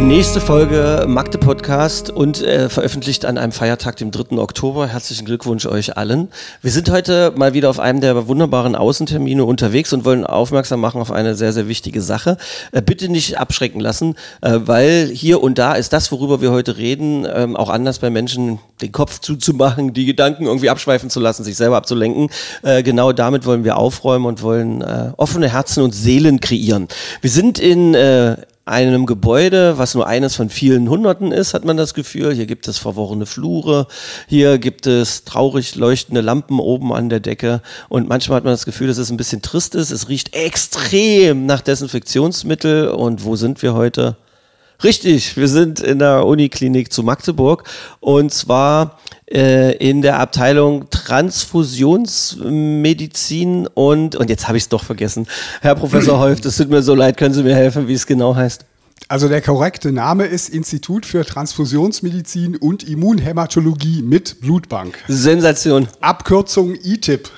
Nächste Folge Magde Podcast und äh, veröffentlicht an einem Feiertag, dem 3. Oktober. Herzlichen Glückwunsch euch allen. Wir sind heute mal wieder auf einem der wunderbaren Außentermine unterwegs und wollen aufmerksam machen auf eine sehr, sehr wichtige Sache. Äh, bitte nicht abschrecken lassen, äh, weil hier und da ist das, worüber wir heute reden, ähm, auch anders bei Menschen den Kopf zuzumachen, die Gedanken irgendwie abschweifen zu lassen, sich selber abzulenken. Äh, genau damit wollen wir aufräumen und wollen äh, offene Herzen und Seelen kreieren. Wir sind in äh, einem Gebäude, was nur eines von vielen Hunderten ist, hat man das Gefühl. Hier gibt es verworrene Flure, hier gibt es traurig leuchtende Lampen oben an der Decke und manchmal hat man das Gefühl, dass es ein bisschen trist ist. Es riecht extrem nach Desinfektionsmittel und wo sind wir heute? Richtig, wir sind in der Uniklinik zu Magdeburg und zwar äh, in der Abteilung Transfusionsmedizin und, und jetzt habe ich es doch vergessen. Herr Professor Holf, das tut mir so leid, können Sie mir helfen, wie es genau heißt? Also der korrekte Name ist Institut für Transfusionsmedizin und Immunhämatologie mit Blutbank. Sensation. Abkürzung ITIP.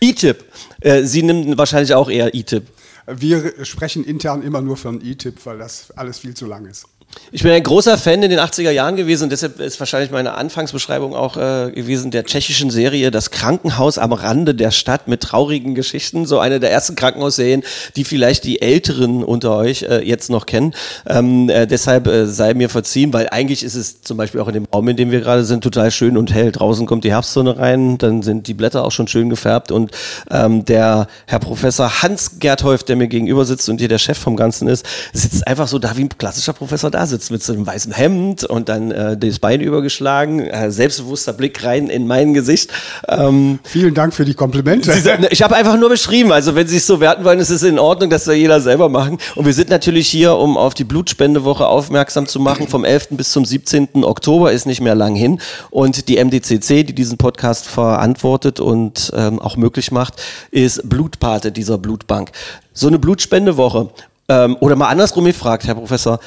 E-Tip. Äh, Sie nehmen wahrscheinlich auch eher E-Tip. Wir sprechen intern immer nur von ITIP, weil das alles viel zu lang ist. Ich bin ein großer Fan in den 80er Jahren gewesen und deshalb ist wahrscheinlich meine Anfangsbeschreibung auch äh, gewesen der tschechischen Serie Das Krankenhaus am Rande der Stadt mit traurigen Geschichten. So eine der ersten Krankenhausserien, die vielleicht die Älteren unter euch äh, jetzt noch kennen. Ähm, äh, deshalb äh, sei mir verziehen, weil eigentlich ist es zum Beispiel auch in dem Raum, in dem wir gerade sind, total schön und hell. Draußen kommt die Herbstsonne rein, dann sind die Blätter auch schon schön gefärbt und ähm, der Herr Professor Hans Gertholf, der mir gegenüber sitzt und hier der Chef vom Ganzen ist, sitzt einfach so da wie ein klassischer Professor da sitzt mit so einem weißen Hemd und dann äh, das Bein übergeschlagen, äh, selbstbewusster Blick rein in mein Gesicht. Ähm, Vielen Dank für die Komplimente. Sagen, ich habe einfach nur beschrieben, also wenn Sie es so werten wollen, ist es in Ordnung, dass soll jeder selber machen. Und wir sind natürlich hier, um auf die Blutspendewoche aufmerksam zu machen. Vom 11. bis zum 17. Oktober ist nicht mehr lang hin. Und die MDCC, die diesen Podcast verantwortet und ähm, auch möglich macht, ist Blutpate dieser Blutbank. So eine Blutspendewoche. Ähm, oder mal andersrum gefragt, Herr Professor,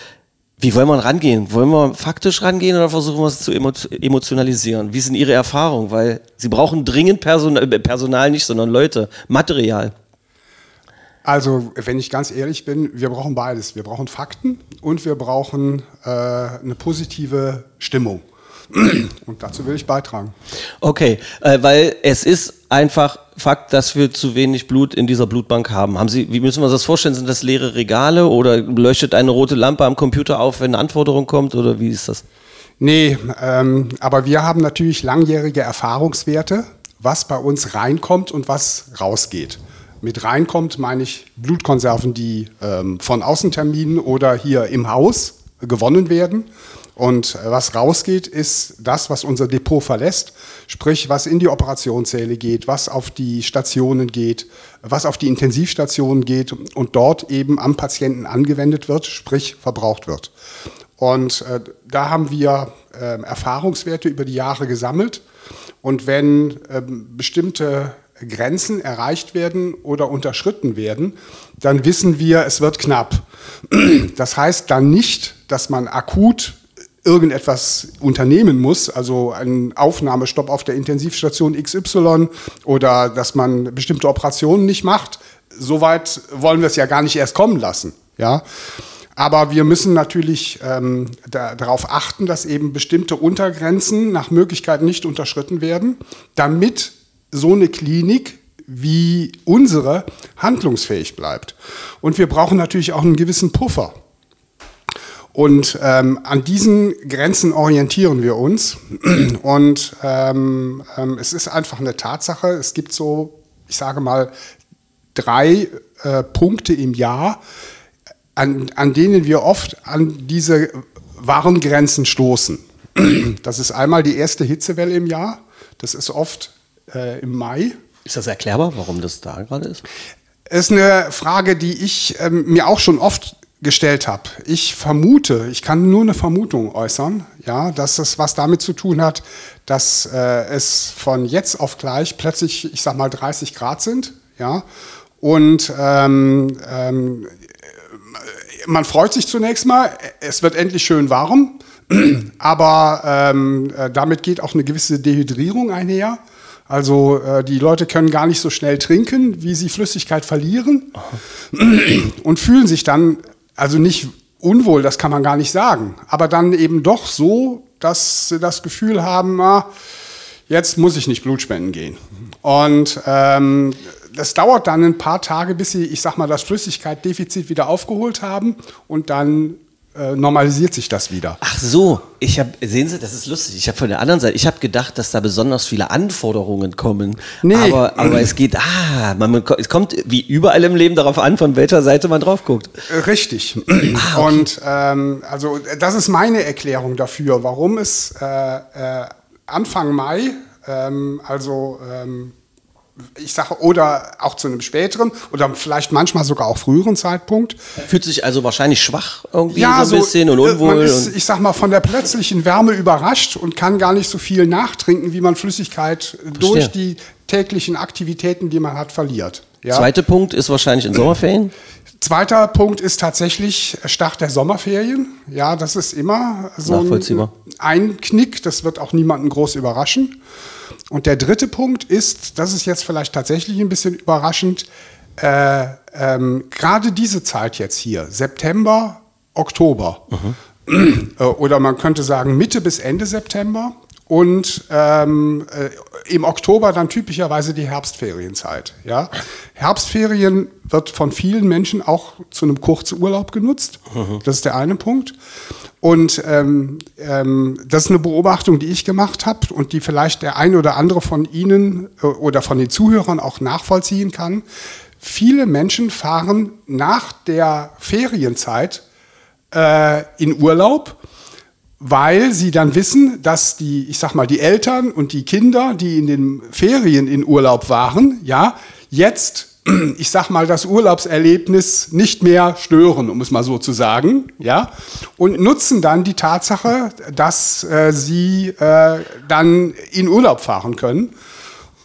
wie wollen wir rangehen? Wollen wir faktisch rangehen oder versuchen wir es zu emo emotionalisieren? Wie sind Ihre Erfahrungen? Weil Sie brauchen dringend Personal, äh, Personal nicht, sondern Leute, Material. Also, wenn ich ganz ehrlich bin, wir brauchen beides. Wir brauchen Fakten und wir brauchen äh, eine positive Stimmung. Und dazu will ich beitragen. Okay, äh, weil es ist einfach Fakt, dass wir zu wenig Blut in dieser Blutbank haben. Haben Sie, wie müssen wir uns das vorstellen? Sind das leere Regale oder leuchtet eine rote Lampe am Computer auf, wenn eine Anforderung kommt oder wie ist das? Nee, ähm, aber wir haben natürlich langjährige Erfahrungswerte, was bei uns reinkommt und was rausgeht. Mit reinkommt meine ich Blutkonserven, die ähm, von Außenterminen oder hier im Haus gewonnen werden. Und äh, was rausgeht, ist das, was unser Depot verlässt, sprich was in die Operationssäle geht, was auf die Stationen geht, was auf die Intensivstationen geht und dort eben am Patienten angewendet wird, sprich verbraucht wird. Und äh, da haben wir äh, Erfahrungswerte über die Jahre gesammelt. Und wenn ähm, bestimmte Grenzen erreicht werden oder unterschritten werden, dann wissen wir, es wird knapp. Das heißt dann nicht, dass man akut irgendetwas unternehmen muss, also einen Aufnahmestopp auf der Intensivstation XY oder dass man bestimmte Operationen nicht macht. Soweit wollen wir es ja gar nicht erst kommen lassen. Ja? Aber wir müssen natürlich ähm, da, darauf achten, dass eben bestimmte Untergrenzen nach Möglichkeit nicht unterschritten werden, damit so eine Klinik wie unsere handlungsfähig bleibt. Und wir brauchen natürlich auch einen gewissen Puffer. Und ähm, an diesen Grenzen orientieren wir uns. Und ähm, ähm, es ist einfach eine Tatsache, es gibt so, ich sage mal, drei äh, Punkte im Jahr, an, an denen wir oft an diese Warngrenzen stoßen. Das ist einmal die erste Hitzewelle im Jahr. Das ist oft äh, im Mai. Ist das erklärbar, warum das da gerade ist? ist eine Frage, die ich ähm, mir auch schon oft gestellt habe. Ich vermute, ich kann nur eine Vermutung äußern, ja, dass es was damit zu tun hat, dass äh, es von jetzt auf gleich plötzlich, ich sag mal, 30 Grad sind, ja, und ähm, ähm, man freut sich zunächst mal, es wird endlich schön warm, aber ähm, äh, damit geht auch eine gewisse Dehydrierung einher. Also äh, die Leute können gar nicht so schnell trinken, wie sie Flüssigkeit verlieren und fühlen sich dann also nicht unwohl, das kann man gar nicht sagen, aber dann eben doch so, dass sie das Gefühl haben, ah, jetzt muss ich nicht Blut spenden gehen. Und ähm, das dauert dann ein paar Tage, bis sie, ich sag mal, das Flüssigkeitsdefizit wieder aufgeholt haben und dann äh, normalisiert sich das wieder. Ach so, ich habe, sehen Sie, das ist lustig. Ich habe von der anderen Seite, ich habe gedacht, dass da besonders viele Anforderungen kommen. Nee. Aber, aber es geht, ah, man, es kommt wie überall im Leben darauf an, von welcher Seite man drauf guckt. Äh, Richtig. Ah, okay. Und ähm, also das ist meine Erklärung dafür, warum es äh, äh, Anfang Mai, ähm, also ähm, ich sage, oder auch zu einem späteren oder vielleicht manchmal sogar auch früheren Zeitpunkt. Fühlt sich also wahrscheinlich schwach irgendwie Ja, so ein bisschen und äh, unwohl. Man ist, ich sag mal, von der plötzlichen Wärme überrascht und kann gar nicht so viel nachtrinken, wie man Flüssigkeit durch die täglichen Aktivitäten, die man hat, verliert. Ja? Zweiter Punkt ist wahrscheinlich in Sommerferien. Zweiter Punkt ist tatsächlich Start der Sommerferien. Ja, das ist immer so ein Knick. Das wird auch niemanden groß überraschen. Und der dritte Punkt ist, das ist jetzt vielleicht tatsächlich ein bisschen überraschend, äh, ähm, gerade diese Zeit jetzt hier, September, Oktober, äh, oder man könnte sagen Mitte bis Ende September und ähm, äh, im Oktober dann typischerweise die Herbstferienzeit. Ja? Herbstferien wird von vielen Menschen auch zu einem Kurzurlaub genutzt. Das ist der eine Punkt. Und ähm, ähm, das ist eine Beobachtung, die ich gemacht habe und die vielleicht der eine oder andere von Ihnen äh, oder von den Zuhörern auch nachvollziehen kann. Viele Menschen fahren nach der Ferienzeit äh, in Urlaub, weil sie dann wissen, dass die, ich sag mal, die Eltern und die Kinder, die in den Ferien in Urlaub waren, ja, jetzt, ich sag mal, das Urlaubserlebnis nicht mehr stören, um es mal so zu sagen, ja, und nutzen dann die Tatsache, dass äh, sie äh, dann in Urlaub fahren können.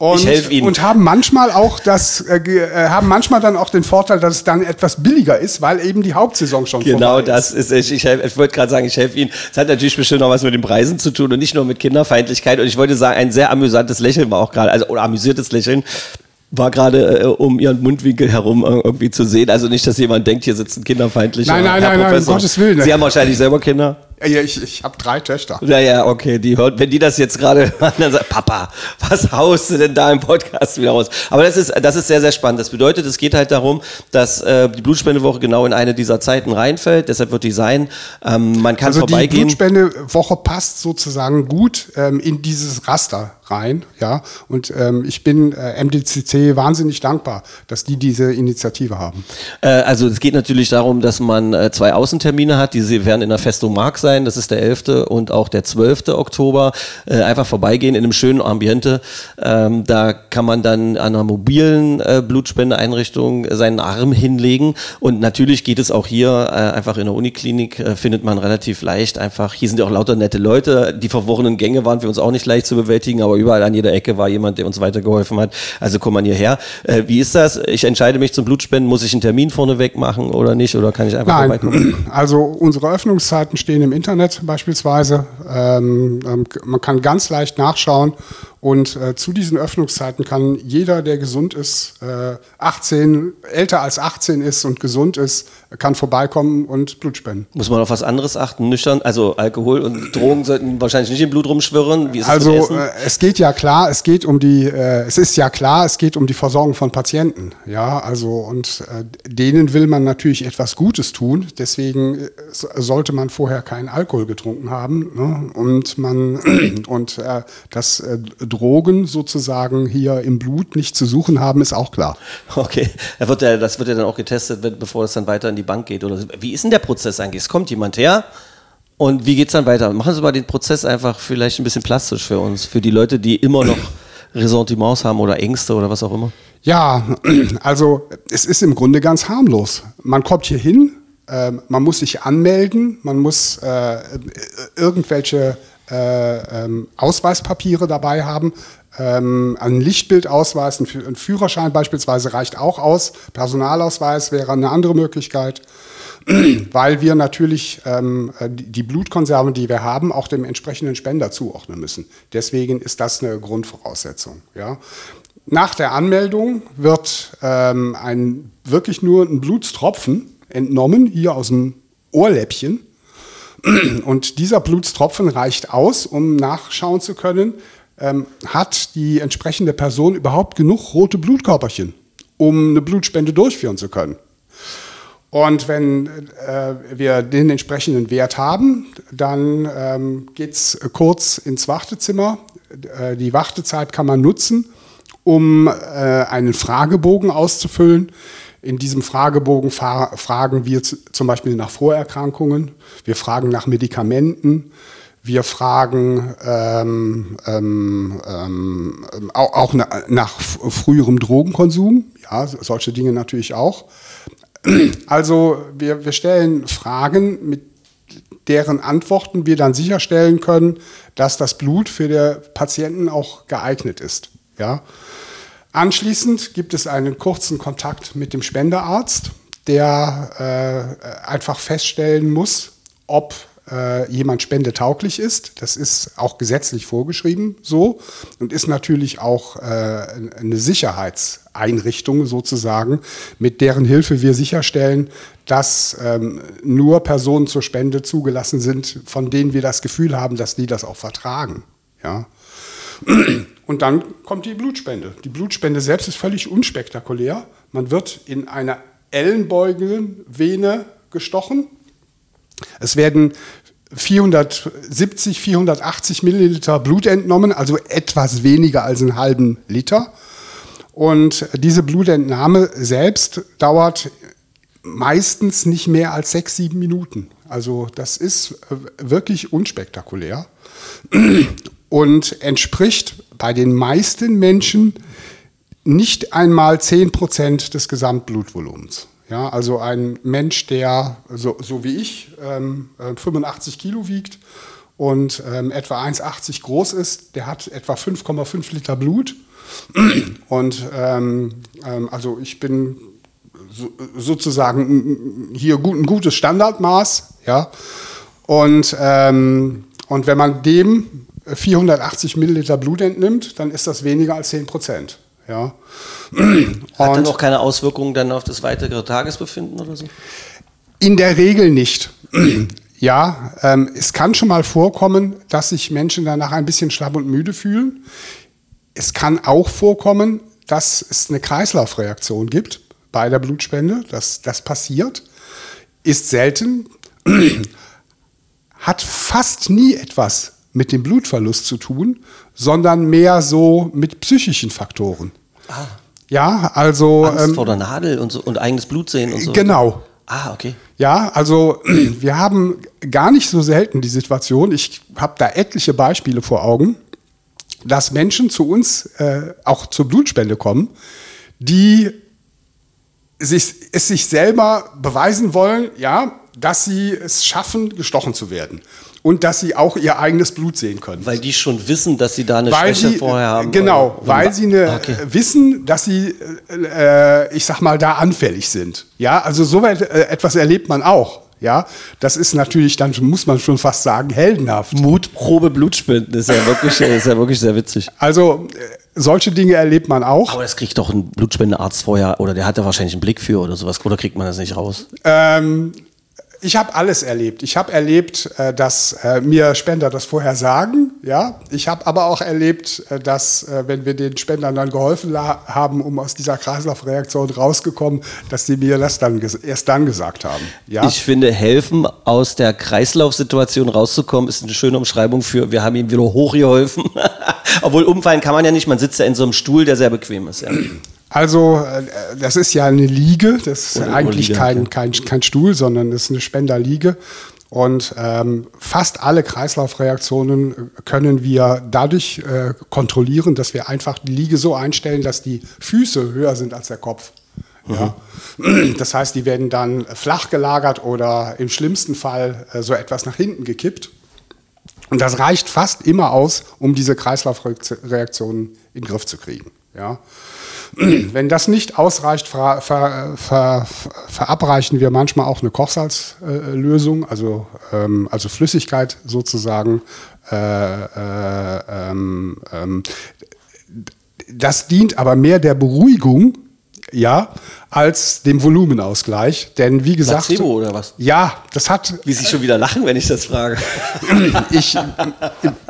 Und, und haben manchmal auch das, äh, äh, haben manchmal dann auch den Vorteil, dass es dann etwas billiger ist, weil eben die Hauptsaison schon Genau, vorbei das ist, ich, ich, ich wollte gerade sagen, ich helfe Ihnen. Es hat natürlich bestimmt noch was mit den Preisen zu tun und nicht nur mit Kinderfeindlichkeit. Und ich wollte sagen, ein sehr amüsantes Lächeln war auch gerade, also oder amüsiertes Lächeln war gerade äh, um Ihren Mundwinkel herum äh, irgendwie zu sehen. Also nicht, dass jemand denkt, hier sitzt ein kinderfeindlicher Nein, nein, Herr nein, nein, um Professor. Gottes Willen. Sie haben wahrscheinlich selber Kinder. Ja, ich ich habe drei Töchter. Ja, ja, okay. Die hört, wenn die das jetzt gerade hören, dann sagt, Papa, was haust du denn da im Podcast wieder raus? Aber das ist, das ist sehr, sehr spannend. Das bedeutet, es geht halt darum, dass äh, die Blutspendewoche genau in eine dieser Zeiten reinfällt. Deshalb wird die sein. Ähm, man kann Also die vorbeigehen. Blutspendewoche passt sozusagen gut ähm, in dieses Raster rein, ja. Und ähm, ich bin äh, MDCC wahnsinnig dankbar, dass die diese Initiative haben. Äh, also es geht natürlich darum, dass man äh, zwei Außentermine hat. Diese werden in der Festung Mark sein. Das ist der 11. und auch der 12. Oktober. Äh, einfach vorbeigehen in einem schönen Ambiente. Ähm, da kann man dann an einer mobilen äh, Blutspendeeinrichtung seinen Arm hinlegen. Und natürlich geht es auch hier äh, einfach in der Uniklinik, findet man relativ leicht einfach. Hier sind ja auch lauter nette Leute. Die verworrenen Gänge waren für uns auch nicht leicht zu bewältigen, aber überall an jeder Ecke war jemand, der uns weitergeholfen hat. Also kommt man hierher. Äh, wie ist das? Ich entscheide mich zum Blutspenden. Muss ich einen Termin vorneweg machen oder nicht? Oder kann ich einfach vorbeikommen? Nein, also unsere Öffnungszeiten stehen im Internet beispielsweise. Ähm, ähm, man kann ganz leicht nachschauen und äh, zu diesen Öffnungszeiten kann jeder, der gesund ist, äh, 18, älter als 18 ist und gesund ist, kann vorbeikommen und Blut spenden. Muss man auf was anderes achten? Nüchtern? Also Alkohol und Drogen sollten wahrscheinlich nicht im Blut rumschwirren. Wie ist Also äh, es geht ja klar, es geht um die, äh, es ist ja klar, es geht um die Versorgung von Patienten. Ja, also und äh, denen will man natürlich etwas Gutes tun. Deswegen äh, so- sollte man vorher keinen Alkohol getrunken haben ne? und man und dass äh, Drogen sozusagen hier im Blut nicht zu suchen haben, ist auch klar. Okay, da wird ja, das wird ja dann auch getestet, bevor es dann weiter in die Bank geht. Oder. Wie ist denn der Prozess eigentlich? Es kommt jemand her und wie geht es dann weiter? Machen Sie mal den Prozess einfach vielleicht ein bisschen plastisch für uns, für die Leute, die immer noch Ressentiments haben oder Ängste oder was auch immer. Ja, also es ist im Grunde ganz harmlos. Man kommt hier hin, ähm, man muss sich anmelden, man muss äh, irgendwelche äh, ähm, Ausweispapiere dabei haben. Ähm, ein Lichtbildausweis, ein Fü- ein Führerschein beispielsweise reicht auch aus. Personalausweis wäre eine andere Möglichkeit, weil wir natürlich ähm, äh, die die Blutkonserven, die wir haben, auch dem entsprechenden Spender zuordnen müssen. Deswegen ist das eine Grundvoraussetzung. Ja. Nach der Anmeldung wird ähm, ein, wirklich nur ein Blutstropfen entnommen, hier aus dem Ohrläppchen. Und dieser Blutstropfen reicht aus, um nachschauen zu können, ähm, hat die entsprechende Person überhaupt genug rote Blutkörperchen, um eine Blutspende durchführen zu können. Und wenn äh, wir den entsprechenden Wert haben, dann ähm, geht es kurz ins Wartezimmer. Äh, die Wartezeit kann man nutzen, um äh, einen Fragebogen auszufüllen. In diesem Fragebogen fragen wir zum Beispiel nach Vorerkrankungen, wir fragen nach Medikamenten, wir fragen ähm, ähm, ähm, auch, auch na, nach früherem Drogenkonsum, ja, so- solche Dinge natürlich auch. Also wir, wir stellen Fragen, mit deren Antworten wir dann sicherstellen können, dass das Blut für den Patienten auch geeignet ist. Ja. Anschließend gibt es einen kurzen Kontakt mit dem Spenderarzt, der äh, einfach feststellen muss, ob äh, jemand spendetauglich ist. Das ist auch gesetzlich vorgeschrieben so und ist natürlich auch äh, eine Sicherheitseinrichtung sozusagen, mit deren Hilfe wir sicherstellen, dass ähm, nur Personen zur Spende zugelassen sind, von denen wir das Gefühl haben, dass die das auch vertragen. Ja. Und dann kommt die Blutspende. Die Blutspende selbst ist völlig unspektakulär. Man wird in einer Ellenbeugenvene gestochen. Es werden 470, 480 Milliliter Blut entnommen, also etwas weniger als einen halben Liter. Und diese Blutentnahme selbst dauert meistens nicht mehr als sechs, sieben Minuten. Also das ist äh, wirklich unspektakulär und entspricht bei den meisten Menschen nicht einmal 10% des Gesamtblutvolumens. Ja, also ein Mensch, der so, so wie ich ähm, äh, 85 Kilo wiegt und ähm, etwa 1,80 groß ist, der hat etwa 5,5 Liter Blut. Und ähm, ähm, also ich bin so, sozusagen hier gut, ein gutes Standardmaß. Ja? Und, ähm, und wenn man dem 480 Milliliter Blut entnimmt, dann ist das weniger als 10 Prozent. Ja? Hat dann auch keine Auswirkungen dann auf das weitere Tagesbefinden oder so? In der Regel nicht. Ja, ähm, es kann schon mal vorkommen, dass sich Menschen danach ein bisschen schlapp und müde fühlen. Es kann auch vorkommen, dass es eine Kreislaufreaktion gibt bei der Blutspende. Das, das passiert, ist selten, hat fast nie etwas mit dem Blutverlust zu tun, sondern mehr so mit psychischen Faktoren. Ja, also Angst ähm, vor der Nadel und, so, und eigenes Blut sehen und so. genau. Ah, okay. Ja, also wir haben gar nicht so selten die Situation, ich habe da etliche Beispiele vor Augen, dass Menschen zu uns äh, auch zur Blutspende kommen, die sich, es sich selber beweisen wollen, ja, dass sie es schaffen, gestochen zu werden. Und dass sie auch ihr eigenes Blut sehen können. Weil die schon wissen, dass sie da eine Weil Schwäche sie, vorher haben. Genau, oder- weil sie eine, Okay. äh, wissen, dass sie, äh, äh, ich sag mal, da anfällig sind. Ja, also so weit, äh, etwas erlebt man auch. Ja, das ist natürlich, dann muss man schon fast sagen, heldenhaft. Mutprobe Blutspenden ist ja wirklich, ist ja wirklich sehr witzig. Also äh, solche Dinge erlebt man auch. Aber das kriegt doch ein Blutspendearzt vorher, oder der hat da wahrscheinlich einen Blick für oder sowas, oder kriegt man das nicht raus? Ähm, ich habe alles erlebt. Ich habe erlebt, äh, dass äh, mir Spender das vorher sagen. Ja, ich habe aber auch erlebt, äh, dass wenn wir den Spendern dann geholfen haben, um aus dieser Kreislaufreaktion rausgekommen, dass sie mir das dann erst dann gesagt haben. Ja, Ich finde, helfen, aus der Kreislaufsituation rauszukommen, ist eine schöne Umschreibung für, wir haben ihm wieder hochgeholfen. Obwohl umfallen kann man ja nicht, man sitzt ja in so einem Stuhl, der sehr bequem ist. Ja. Also äh, das ist ja eine Liege. Das ist Oder- eigentlich Liege, kein, kein, kein Stuhl, sondern das ist eine Spenderliege. Und ähm, fast alle Kreislaufreaktionen äh, können wir dadurch äh, kontrollieren, dass wir einfach die Liege so einstellen, dass die Füße höher sind als der Kopf. Ja. Das heißt, die werden dann flach gelagert oder im schlimmsten Fall äh, so etwas nach hinten gekippt. Und das reicht fast immer aus, um diese Kreislaufreaktionen in den Griff zu kriegen. Ja. Wenn das nicht ausreicht, ver, ver, ver, verabreichen wir manchmal auch eine Kochsalzlösung, also, ähm, also Flüssigkeit sozusagen. Äh, äh, ähm, ähm, das dient aber mehr der Beruhigung, ja, als dem Volumenausgleich. Denn wie gesagt. Placebo oder was? Ja, das hat. Wie Sie schon wieder lachen, wenn ich das frage. ich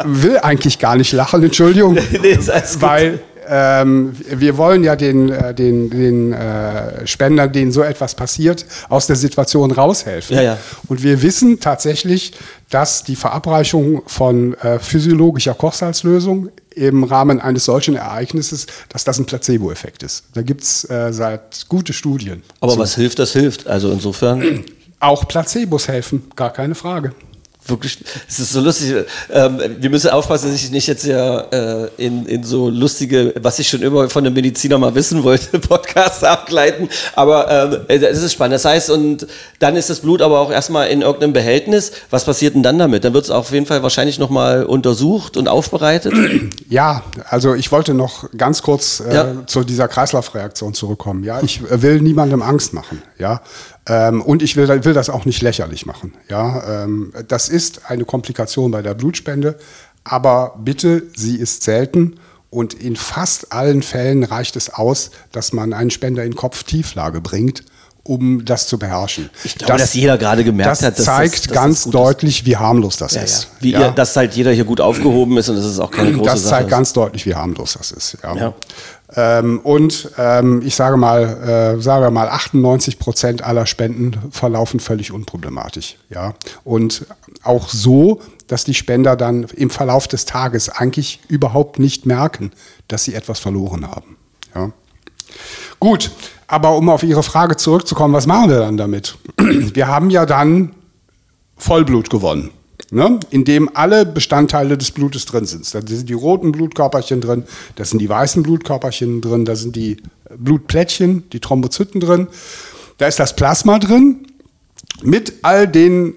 will eigentlich gar nicht lachen, Entschuldigung. Nee, ist alles gut. weil ähm, wir wollen ja den, äh, den, den äh, Spendern, denen so etwas passiert, aus der Situation raushelfen. Ja, ja. Und wir wissen tatsächlich, dass die Verabreichung von äh, physiologischer Kochsalzlösung im Rahmen eines solchen Ereignisses, dass das ein Placebo-Effekt ist. Da gibt es äh, seit gute Studien. Aber zu. was hilft, das hilft. Also insofern Auch Placebos helfen, gar keine Frage. Wirklich, es ist so lustig. Ähm, wir müssen aufpassen, dass ich nicht jetzt ja äh, in, in so lustige, was ich schon immer von einem Mediziner mal wissen wollte, Podcasts abgleiten. Aber ähm, es ist spannend. Das heißt, und dann ist das Blut aber auch erstmal in irgendeinem Behältnis. Was passiert denn dann damit? Dann wird es auf jeden Fall wahrscheinlich nochmal untersucht und aufbereitet. Ja, also ich wollte noch ganz kurz äh, Ja. zu dieser Kreislaufreaktion zurückkommen. Ja, ich äh, will niemandem Angst machen. Ja, ähm, und ich will, will das auch nicht lächerlich machen. Ja, ähm, das ist eine Komplikation bei der Blutspende, aber bitte, sie ist selten. Und in fast allen Fällen reicht es aus, dass man einen Spender in Kopftieflage bringt, um das zu beherrschen. Ich glaube, dass jeder gerade gemerkt das hat, dass zeigt das- dass ganz das gut ist. deutlich, wie harmlos das Ja, ja. ist. Wie ja? ihr, dass halt jeder hier gut aufgehoben ist und das ist auch keine große das Sache. zeigt ganz deutlich, wie harmlos das ist. Ja. Ähm, und ähm, ich sage mal, äh, sagen wir mal, 98 Prozent aller Spenden verlaufen völlig unproblematisch. Ja. Und auch so, dass die Spender dann im Verlauf des Tages eigentlich überhaupt nicht merken, dass sie etwas verloren haben. Ja. Gut, aber um auf Ihre Frage zurückzukommen, was machen wir dann damit? Wir haben ja dann Vollblut gewonnen, ne? in dem alle Bestandteile des Blutes drin sind. Da sind die roten Blutkörperchen drin, da sind die weißen Blutkörperchen drin, da sind die Blutplättchen, die Thrombozyten drin, da ist das Plasma drin mit all den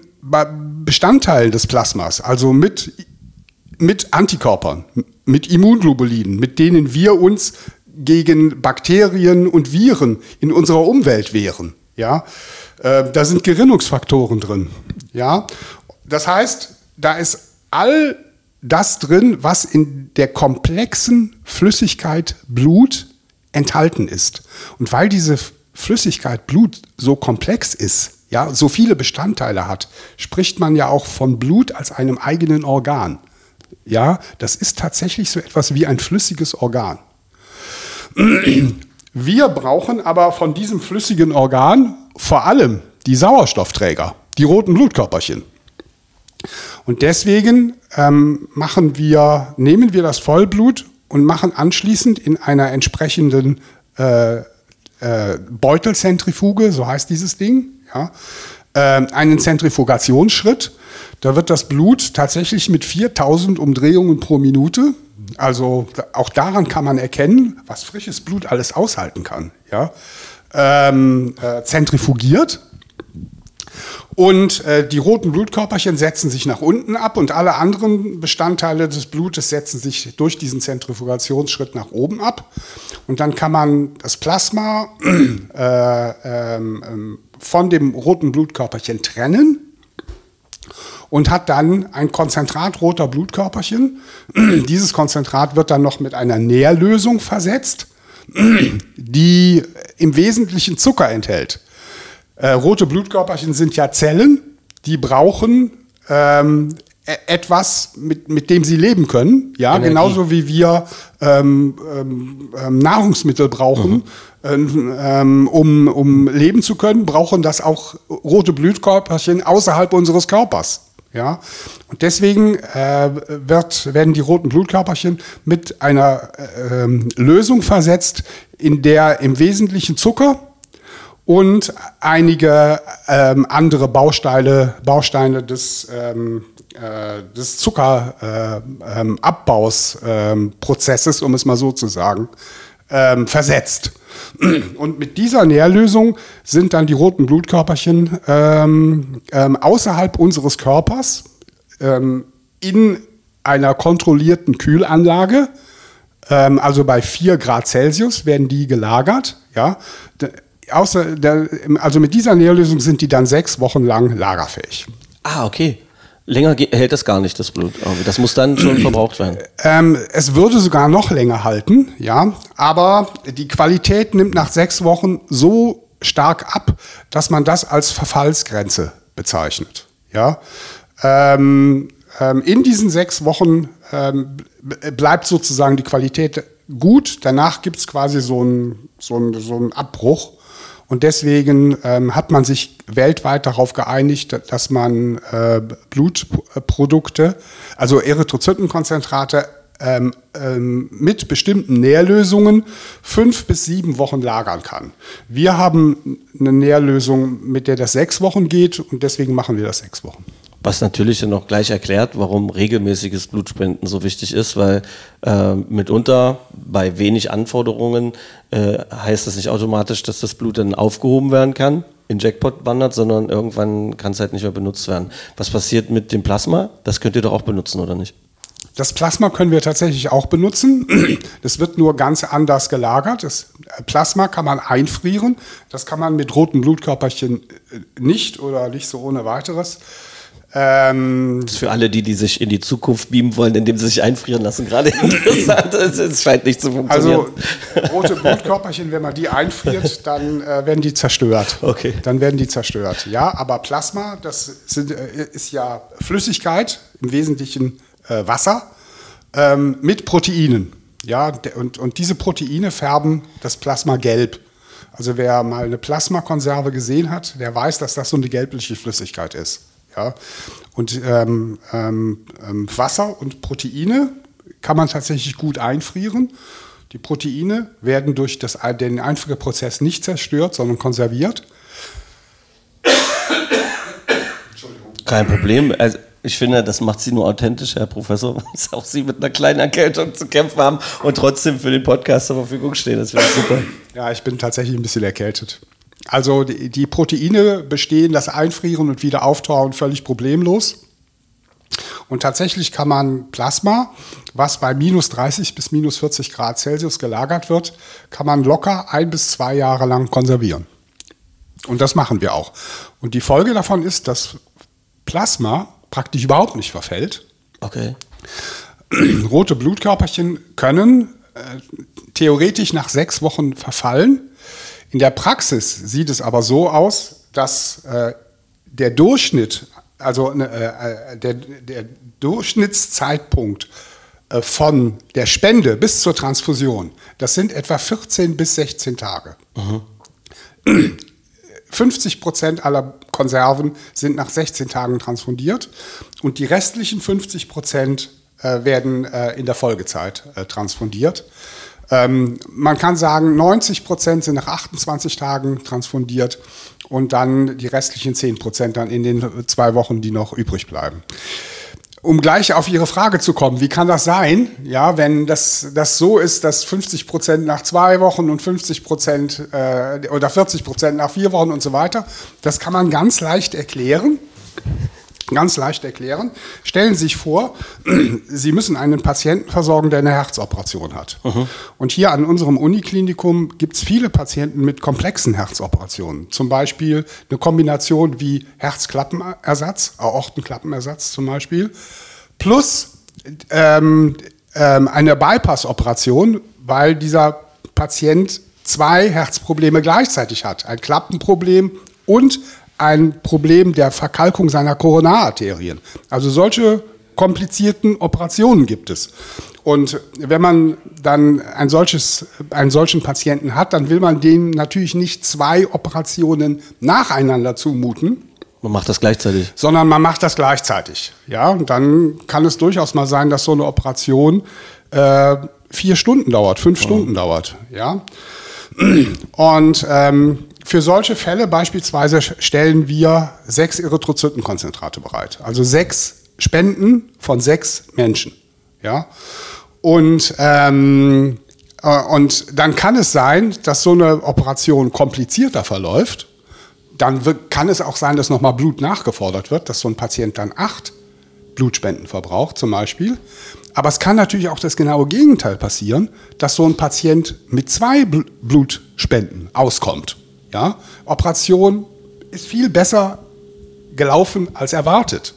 Bestandteilen des Plasmas, also mit, mit Antikörpern, mit Immunglobulinen, mit denen wir uns gegen Bakterien und Viren in unserer Umwelt wehren. Ja? Äh, da sind Gerinnungsfaktoren drin. Ja? Das heißt, da ist all das drin, was in der komplexen Flüssigkeit Blut enthalten ist. Und weil diese Flüssigkeit Blut so komplex ist, ja, so viele Bestandteile hat, spricht man ja auch von Blut als einem eigenen Organ. Ja, das ist tatsächlich so etwas wie ein flüssiges Organ. Wir brauchen aber von diesem flüssigen Organ vor allem die Sauerstoffträger, die roten Blutkörperchen. Und deswegen ähm, machen wir, nehmen wir das Vollblut und machen anschließend in einer entsprechenden äh, äh, Beutelzentrifuge, so heißt dieses Ding, ja, äh, einen Zentrifugationsschritt. Da wird das Blut tatsächlich mit 4000 Umdrehungen pro Minute, also auch daran kann man erkennen, was frisches Blut alles aushalten kann, ja, ähm, äh, zentrifugiert. Und äh, die roten Blutkörperchen setzen sich nach unten ab und alle anderen Bestandteile des Blutes setzen sich durch diesen Zentrifugationsschritt nach oben ab. Und dann kann man das Plasma äh, ähm, ähm, von dem roten Blutkörperchen trennen und hat dann ein Konzentrat roter Blutkörperchen. Dieses Konzentrat wird dann noch mit einer Nährlösung versetzt, die im Wesentlichen Zucker enthält. Äh, rote Blutkörperchen sind ja Zellen, die brauchen ähm, e- etwas, mit, mit dem sie leben können. Ja, Energie. genauso wie wir ähm, ähm, ähm, Nahrungsmittel brauchen, ähm, ähm, um, um leben zu können, brauchen das auch rote Blutkörperchen außerhalb unseres Körpers. Ja? Und deswegen äh, wird, werden die roten Blutkörperchen mit einer äh, ähm, Lösung versetzt, in der im Wesentlichen Zucker und einige ähm, andere Bausteine, Bausteine des, ähm, äh, des Zuckerabbauprozesses, äh, ähm, ähm, um es mal so zu sagen, ähm, versetzt. Und mit dieser Nährlösung sind dann die roten Blutkörperchen ähm, außerhalb unseres Körpers in einer kontrollierten Kühlanlage, also bei 4 Grad Celsius werden die gelagert. Ja. Außer der, also mit dieser Nährlösung sind die dann sechs Wochen lang lagerfähig. Ah, okay. Länger ge- hält das gar nicht, das Blut. Das muss dann schon verbraucht werden. Ähm, es würde sogar noch länger halten, ja, aber die Qualität nimmt nach sechs Wochen so stark ab, dass man das als Verfallsgrenze bezeichnet. Ja. Ähm, ähm, in diesen sechs Wochen ähm, bleibt sozusagen die Qualität gut. Danach gibt es quasi so einen so einen- so einen Abbruch. Und deswegen ähm, hat man sich weltweit darauf geeinigt, dass man äh, Blutprodukte, also Erythrozytenkonzentrate, ähm, ähm, mit bestimmten Nährlösungen fünf bis sieben Wochen lagern kann. Wir haben eine Nährlösung, mit der das sechs Wochen geht und deswegen machen wir das sechs Wochen. Was natürlich dann auch gleich erklärt, warum regelmäßiges Blutspenden so wichtig ist, weil äh, mitunter bei wenig Anforderungen äh, heißt das nicht automatisch, dass das Blut dann aufgehoben werden kann, in Jackpot wandert, sondern irgendwann kann es halt nicht mehr benutzt werden. Was passiert mit dem Plasma? Das könnt ihr doch auch benutzen, oder nicht? Das Plasma können wir tatsächlich auch benutzen. Das wird nur ganz anders gelagert. Das Plasma kann man einfrieren. Das kann man mit roten Blutkörperchen äh, nicht oder nicht so ohne weiteres. Ähm, Das ist für alle, die, die sich in die Zukunft beamen wollen, indem sie sich einfrieren lassen, gerade interessant. Es- Es scheint nicht zu funktionieren. Also rote Blutkörperchen, wenn man die einfriert, dann äh, werden die zerstört. Okay. Dann werden die zerstört. Ja, aber Plasma, das sind, äh, ist ja Flüssigkeit, im Wesentlichen äh, Wasser, ähm, mit Proteinen. Ja, und, und diese Proteine färben das Plasma gelb. Also wer mal eine Plasmakonserve gesehen hat, der weiß, dass das so eine gelbliche Flüssigkeit ist. Ja? Und ähm, ähm, ähm, Wasser und Proteine kann man tatsächlich gut einfrieren. Die Proteine werden durch das, den Einfrierprozess nicht zerstört, sondern konserviert. Kein Problem. Also ich finde, das macht sie nur authentisch, Herr Professor, dass auch Sie mit einer kleinen Erkältung zu kämpfen haben und trotzdem für den Podcast zur Verfügung stehen. Das ich super. Ja, ich bin tatsächlich ein bisschen erkältet. Also die, die Proteine bestehen, das Einfrieren und wieder Auftauen völlig problemlos. Und tatsächlich kann man Plasma, was bei minus 30 bis minus 40 Grad Celsius gelagert wird, kann man locker ein bis zwei Jahre lang konservieren. Und das machen wir auch. Und die Folge davon ist, dass Plasma praktisch überhaupt nicht verfällt. Okay. Rote Blutkörperchen können äh, theoretisch nach sechs Wochen verfallen. In der Praxis sieht es aber so aus, dass äh, der Durchschnitt, also äh, äh, der, der Durchschnittszeitpunkt äh, von der Spende bis zur Transfusion, das sind etwa 14 bis 16 Tage. 50 Prozent aller Konserven sind nach 16 Tagen transfundiert und die restlichen 50 Prozent äh, werden äh, in der Folgezeit transfundiert. Ähm, man kann sagen, 90 Prozent sind nach 28 Tagen transfundiert und dann die restlichen 10 Prozent dann in den zwei Wochen, die noch übrig bleiben. Um gleich auf Ihre Frage zu kommen, wie kann das sein, ja, wenn das, das so ist, dass 50 Prozent nach zwei Wochen und 50 Prozent äh, oder 40 Prozent nach vier Wochen und so weiter, das kann man ganz leicht erklären. Ganz leicht erklären. Stellen Sie sich vor, Sie müssen einen Patienten versorgen, der eine Herzoperation hat. Und hier an unserem Uniklinikum gibt es viele Patienten mit komplexen Herzoperationen. Zum Beispiel eine Kombination wie Herzklappenersatz, Aortenklappenersatz zum Beispiel, plus ähm, ähm, eine Bypass-Operation, weil dieser Patient zwei Herzprobleme gleichzeitig hat. Ein Klappenproblem und ein Problem der Verkalkung seiner Koronararterien. Also solche komplizierten Operationen gibt es. Und wenn man dann ein solches, einen solchen Patienten hat, dann will man dem natürlich nicht zwei Operationen nacheinander zumuten, Man macht das gleichzeitig. sondern man macht das gleichzeitig. Ja, und dann kann es durchaus mal sein, dass so eine Operation äh, vier Stunden dauert, fünf Stunden dauert. Ja, und ähm, für solche Fälle beispielsweise stellen wir sechs Erythrozytenkonzentrate bereit. Also sechs Spenden von sechs Menschen. Ja? Und, ähm, äh, und dann kann es sein, dass so eine Operation komplizierter verläuft. Dann wird, kann es auch sein, dass nochmal Blut nachgefordert wird, dass so ein Patient dann acht Blutspendenverbrauch zum Beispiel. Aber es kann natürlich auch das genaue Gegenteil passieren, dass so ein Patient mit zwei Bl Blutspenden auskommt. Ja? Operation ist viel besser gelaufen als erwartet.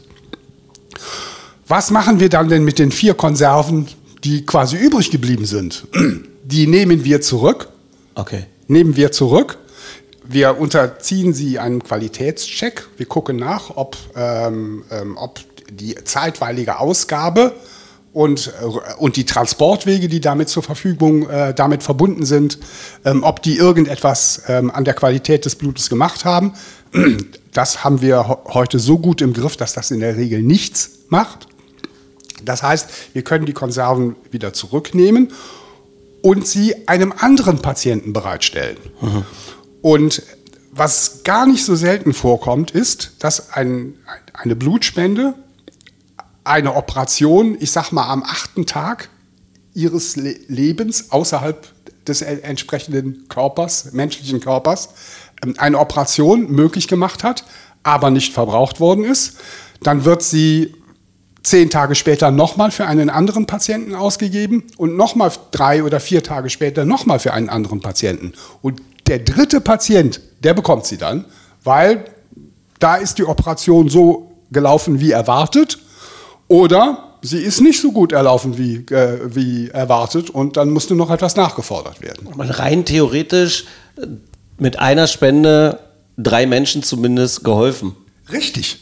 Was machen wir dann denn mit den vier Konserven, die quasi übrig geblieben sind? Die nehmen wir zurück. Okay. Nehmen wir zurück. Wir unterziehen sie einem Qualitätscheck. Wir gucken nach, ob, ähm, ähm, ob die zeitweilige Ausgabe und, äh, und die Transportwege, die damit zur Verfügung, äh, damit verbunden sind, ähm, ob die irgendetwas ähm, an der Qualität des Blutes gemacht haben. Das haben wir heute so gut im Griff, dass das in der Regel nichts macht. Das heißt, wir können die Konserven wieder zurücknehmen und sie einem anderen Patienten bereitstellen. Und was gar nicht so selten vorkommt, ist, dass ein, eine Blutspende, eine Operation, ich sag mal am achten Tag ihres Le Lebens außerhalb des entsprechenden Körpers, menschlichen Körpers, ähm, eine Operation möglich gemacht hat, aber nicht verbraucht worden ist. Dann wird sie zehn Tage später nochmal für einen anderen Patienten ausgegeben und nochmal drei oder vier Tage später nochmal für einen anderen Patienten. Und der dritte Patient, der bekommt sie dann, weil da ist die Operation so gelaufen wie erwartet oder sie ist nicht so gut erlaufen wie, äh, wie erwartet und dann musste noch etwas nachgefordert werden. Man rein theoretisch äh, mit einer Spende drei Menschen zumindest geholfen. Richtig.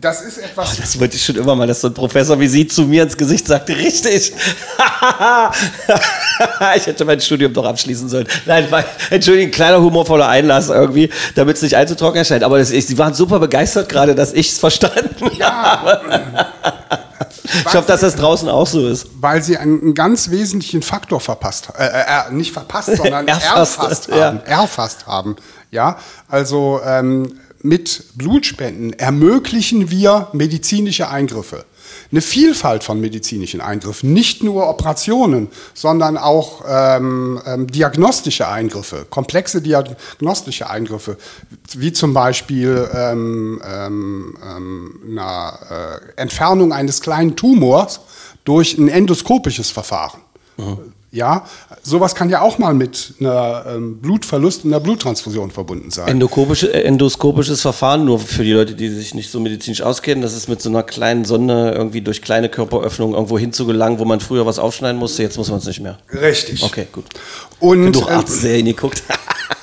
Das ist etwas. Das wollte ich schon immer mal, dass so ein Professor wie Sie zu mir ins Gesicht sagte, richtig. ich hätte mein Studium doch abschließen sollen. Nein, weil, Entschuldigung, kleiner humorvoller Einlass irgendwie, damit es nicht allzu trocken erscheint. Aber das, ich, Sie waren super begeistert gerade, dass ich es verstanden habe. Ich hoffe, dass das draußen auch so ist. weil sie einen, ganz wesentlichen Faktor verpasst, äh, äh, nicht verpasst, sondern Erfasst, erfasst, ja. haben. Erfasst haben. Ja, also ähm, mit Blutspenden ermöglichen wir medizinische Eingriffe. Eine Vielfalt von medizinischen Eingriffen, nicht nur Operationen, sondern auch ähm, ähm, diagnostische Eingriffe, komplexe diagnostische Eingriffe, wie zum Beispiel ähm, ähm, ähm, eine äh, Entfernung eines kleinen Tumors durch ein endoskopisches Verfahren. Ja, sowas kann ja auch mal mit einer ähm, Blutverlust und einer Bluttransfusion verbunden sein. Endoskopische, äh, endoskopisches Verfahren, nur für die Leute, die sich nicht so medizinisch auskennen, das ist mit so einer kleinen Sonde irgendwie durch kleine Körperöffnungen irgendwo hinzugelangen, wo man früher was aufschneiden musste, jetzt muss man es nicht mehr. Richtig. Okay, gut. Und, Genug ähm, Arztserien geguckt.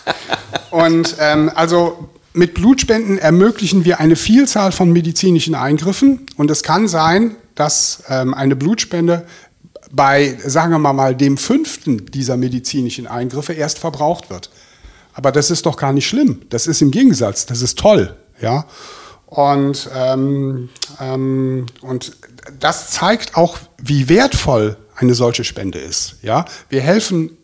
Und ähm, also mit Blutspenden ermöglichen wir eine Vielzahl von medizinischen Eingriffen. Und es kann sein, dass ähm, eine Blutspende bei, sagen wir mal, dem fünften dieser medizinischen Eingriffe erst verbraucht wird. Aber das ist doch gar nicht schlimm. Das ist im Gegensatz, das ist toll. Ja? Und, ähm, ähm, und das zeigt auch, wie wertvoll eine solche Spende ist. Ja? Wir helfen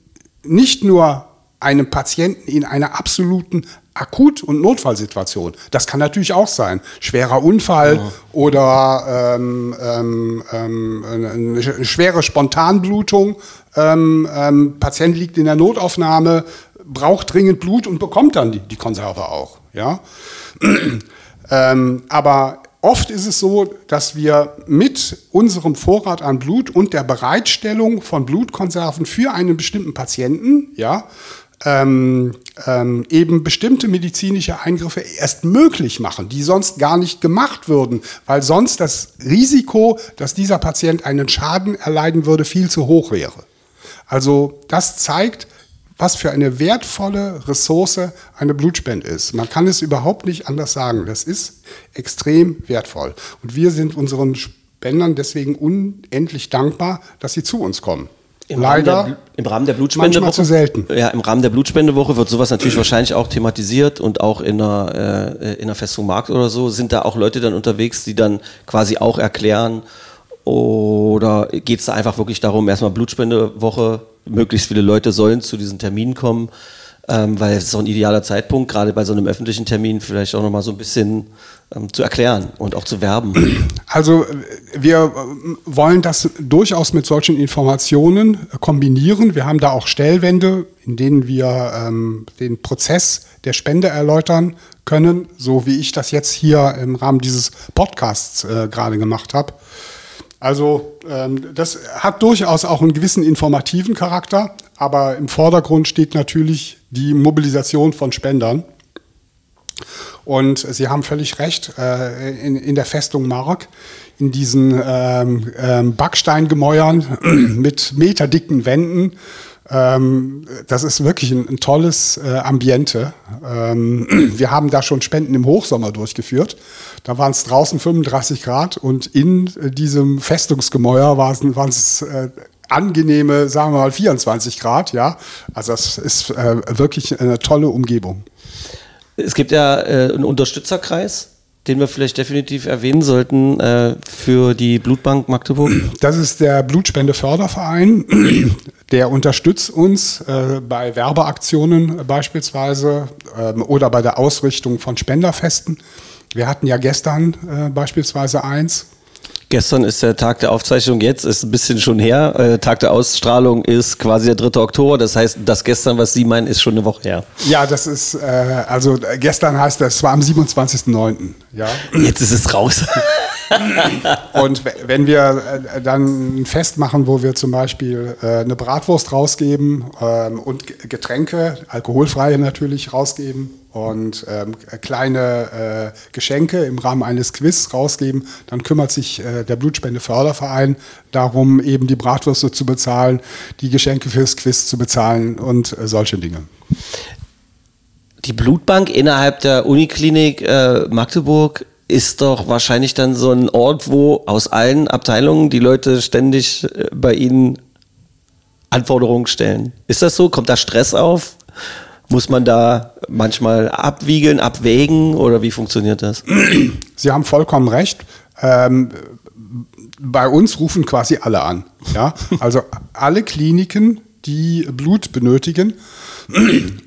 nicht nur einem Patienten in einer absoluten Akut- und Notfallsituation. Das kann natürlich auch sein. Schwerer Unfall oder ähm, ähm, ähm, eine schwere Spontanblutung. Ähm, ähm, Patient liegt in der Notaufnahme, braucht dringend Blut und bekommt dann die, die Konserve auch. Ja? Ähm, aber oft ist es so, dass wir mit unserem Vorrat an Blut und der Bereitstellung von Blutkonserven für einen bestimmten Patienten, ja, ähm, ähm, eben bestimmte medizinische Eingriffe erst möglich machen, die sonst gar nicht gemacht würden, weil sonst das Risiko, dass dieser Patient einen Schaden erleiden würde, viel zu hoch wäre. Also das zeigt, was für eine wertvolle Ressource eine Blutspende ist. Man kann es überhaupt nicht anders sagen. Das ist extrem wertvoll. Und wir sind unseren Spendern deswegen unendlich dankbar, dass sie zu uns kommen. Im Rahmen Leider der, im Rahmen der Blutspendewoche. manchmal zu selten. Ja, im Rahmen der Blutspendewoche wird sowas natürlich wahrscheinlich auch thematisiert und auch in der, äh, in der Festung Markt oder so sind da auch Leute dann unterwegs, die dann quasi auch erklären oder geht es da einfach wirklich darum, erstmal Blutspendewoche, möglichst viele Leute sollen zu diesen Terminen kommen. ähm, weil es ist auch ein idealer Zeitpunkt, gerade bei so einem öffentlichen Termin vielleicht auch nochmal so ein bisschen ähm, zu erklären und auch zu werben. Also äh, wir äh, wollen das durchaus mit solchen Informationen äh, kombinieren. Wir haben da auch Stellwände, in denen wir ähm, den Prozess der Spende erläutern können, so wie ich das jetzt hier im Rahmen dieses Podcasts äh, gerade gemacht habe. Also ähm, das hat durchaus auch einen gewissen informativen Charakter, aber im Vordergrund steht natürlich die Mobilisation von Spendern. Und Sie haben völlig recht, äh, in, in der Festung Mark, in diesen ähm, ähm, Backsteingemäuern mit meterdicken Wänden, ähm, das ist wirklich ein, ein tolles äh, Ambiente. Ähm, wir haben da schon Spenden im Hochsommer durchgeführt. Da waren es draußen 35 Grad und in äh, diesem Festungsgemäuer waren es äh, angenehme, sagen wir mal 24 Grad. Ja, also das ist äh, wirklich eine tolle Umgebung. Es gibt ja äh, einen Unterstützerkreis den wir vielleicht definitiv erwähnen sollten äh, für die Blutbank Magdeburg? Das ist der Blutspendeförderverein. Der unterstützt uns äh, bei Werbeaktionen beispielsweise ähm, oder bei der Ausrichtung von Spenderfesten. Wir hatten ja gestern äh, beispielsweise eins. Gestern ist der Tag der Aufzeichnung, jetzt ist ein bisschen schon her. Äh, Tag der Ausstrahlung ist quasi der 3. Oktober. Das heißt, das gestern, was Sie meinen, ist schon eine Woche her. Ja, das ist, äh, also gestern heißt das, es war am 27.09. Ja. Jetzt ist es raus. Und wenn wir äh, dann ein Fest machen, wo wir zum Beispiel äh, eine Bratwurst rausgeben ähm, und Getränke, alkoholfreie natürlich, rausgeben und ähm, kleine äh, Geschenke im Rahmen eines Quiz rausgeben, dann kümmert sich äh, der Blutspendeförderverein darum, eben die Bratwürste zu bezahlen, die Geschenke fürs Quiz zu bezahlen und äh, solche Dinge. Die Blutbank innerhalb der Uniklinik äh, Magdeburg ist doch wahrscheinlich dann so ein Ort, wo aus allen Abteilungen die Leute ständig äh, bei Ihnen Anforderungen stellen. Ist das so? Kommt da Stress auf? Muss man da manchmal abwiegeln, abwägen oder wie funktioniert das? Sie haben vollkommen recht. Ähm, bei uns rufen quasi alle an. Ja? Also alle Kliniken, die Blut benötigen.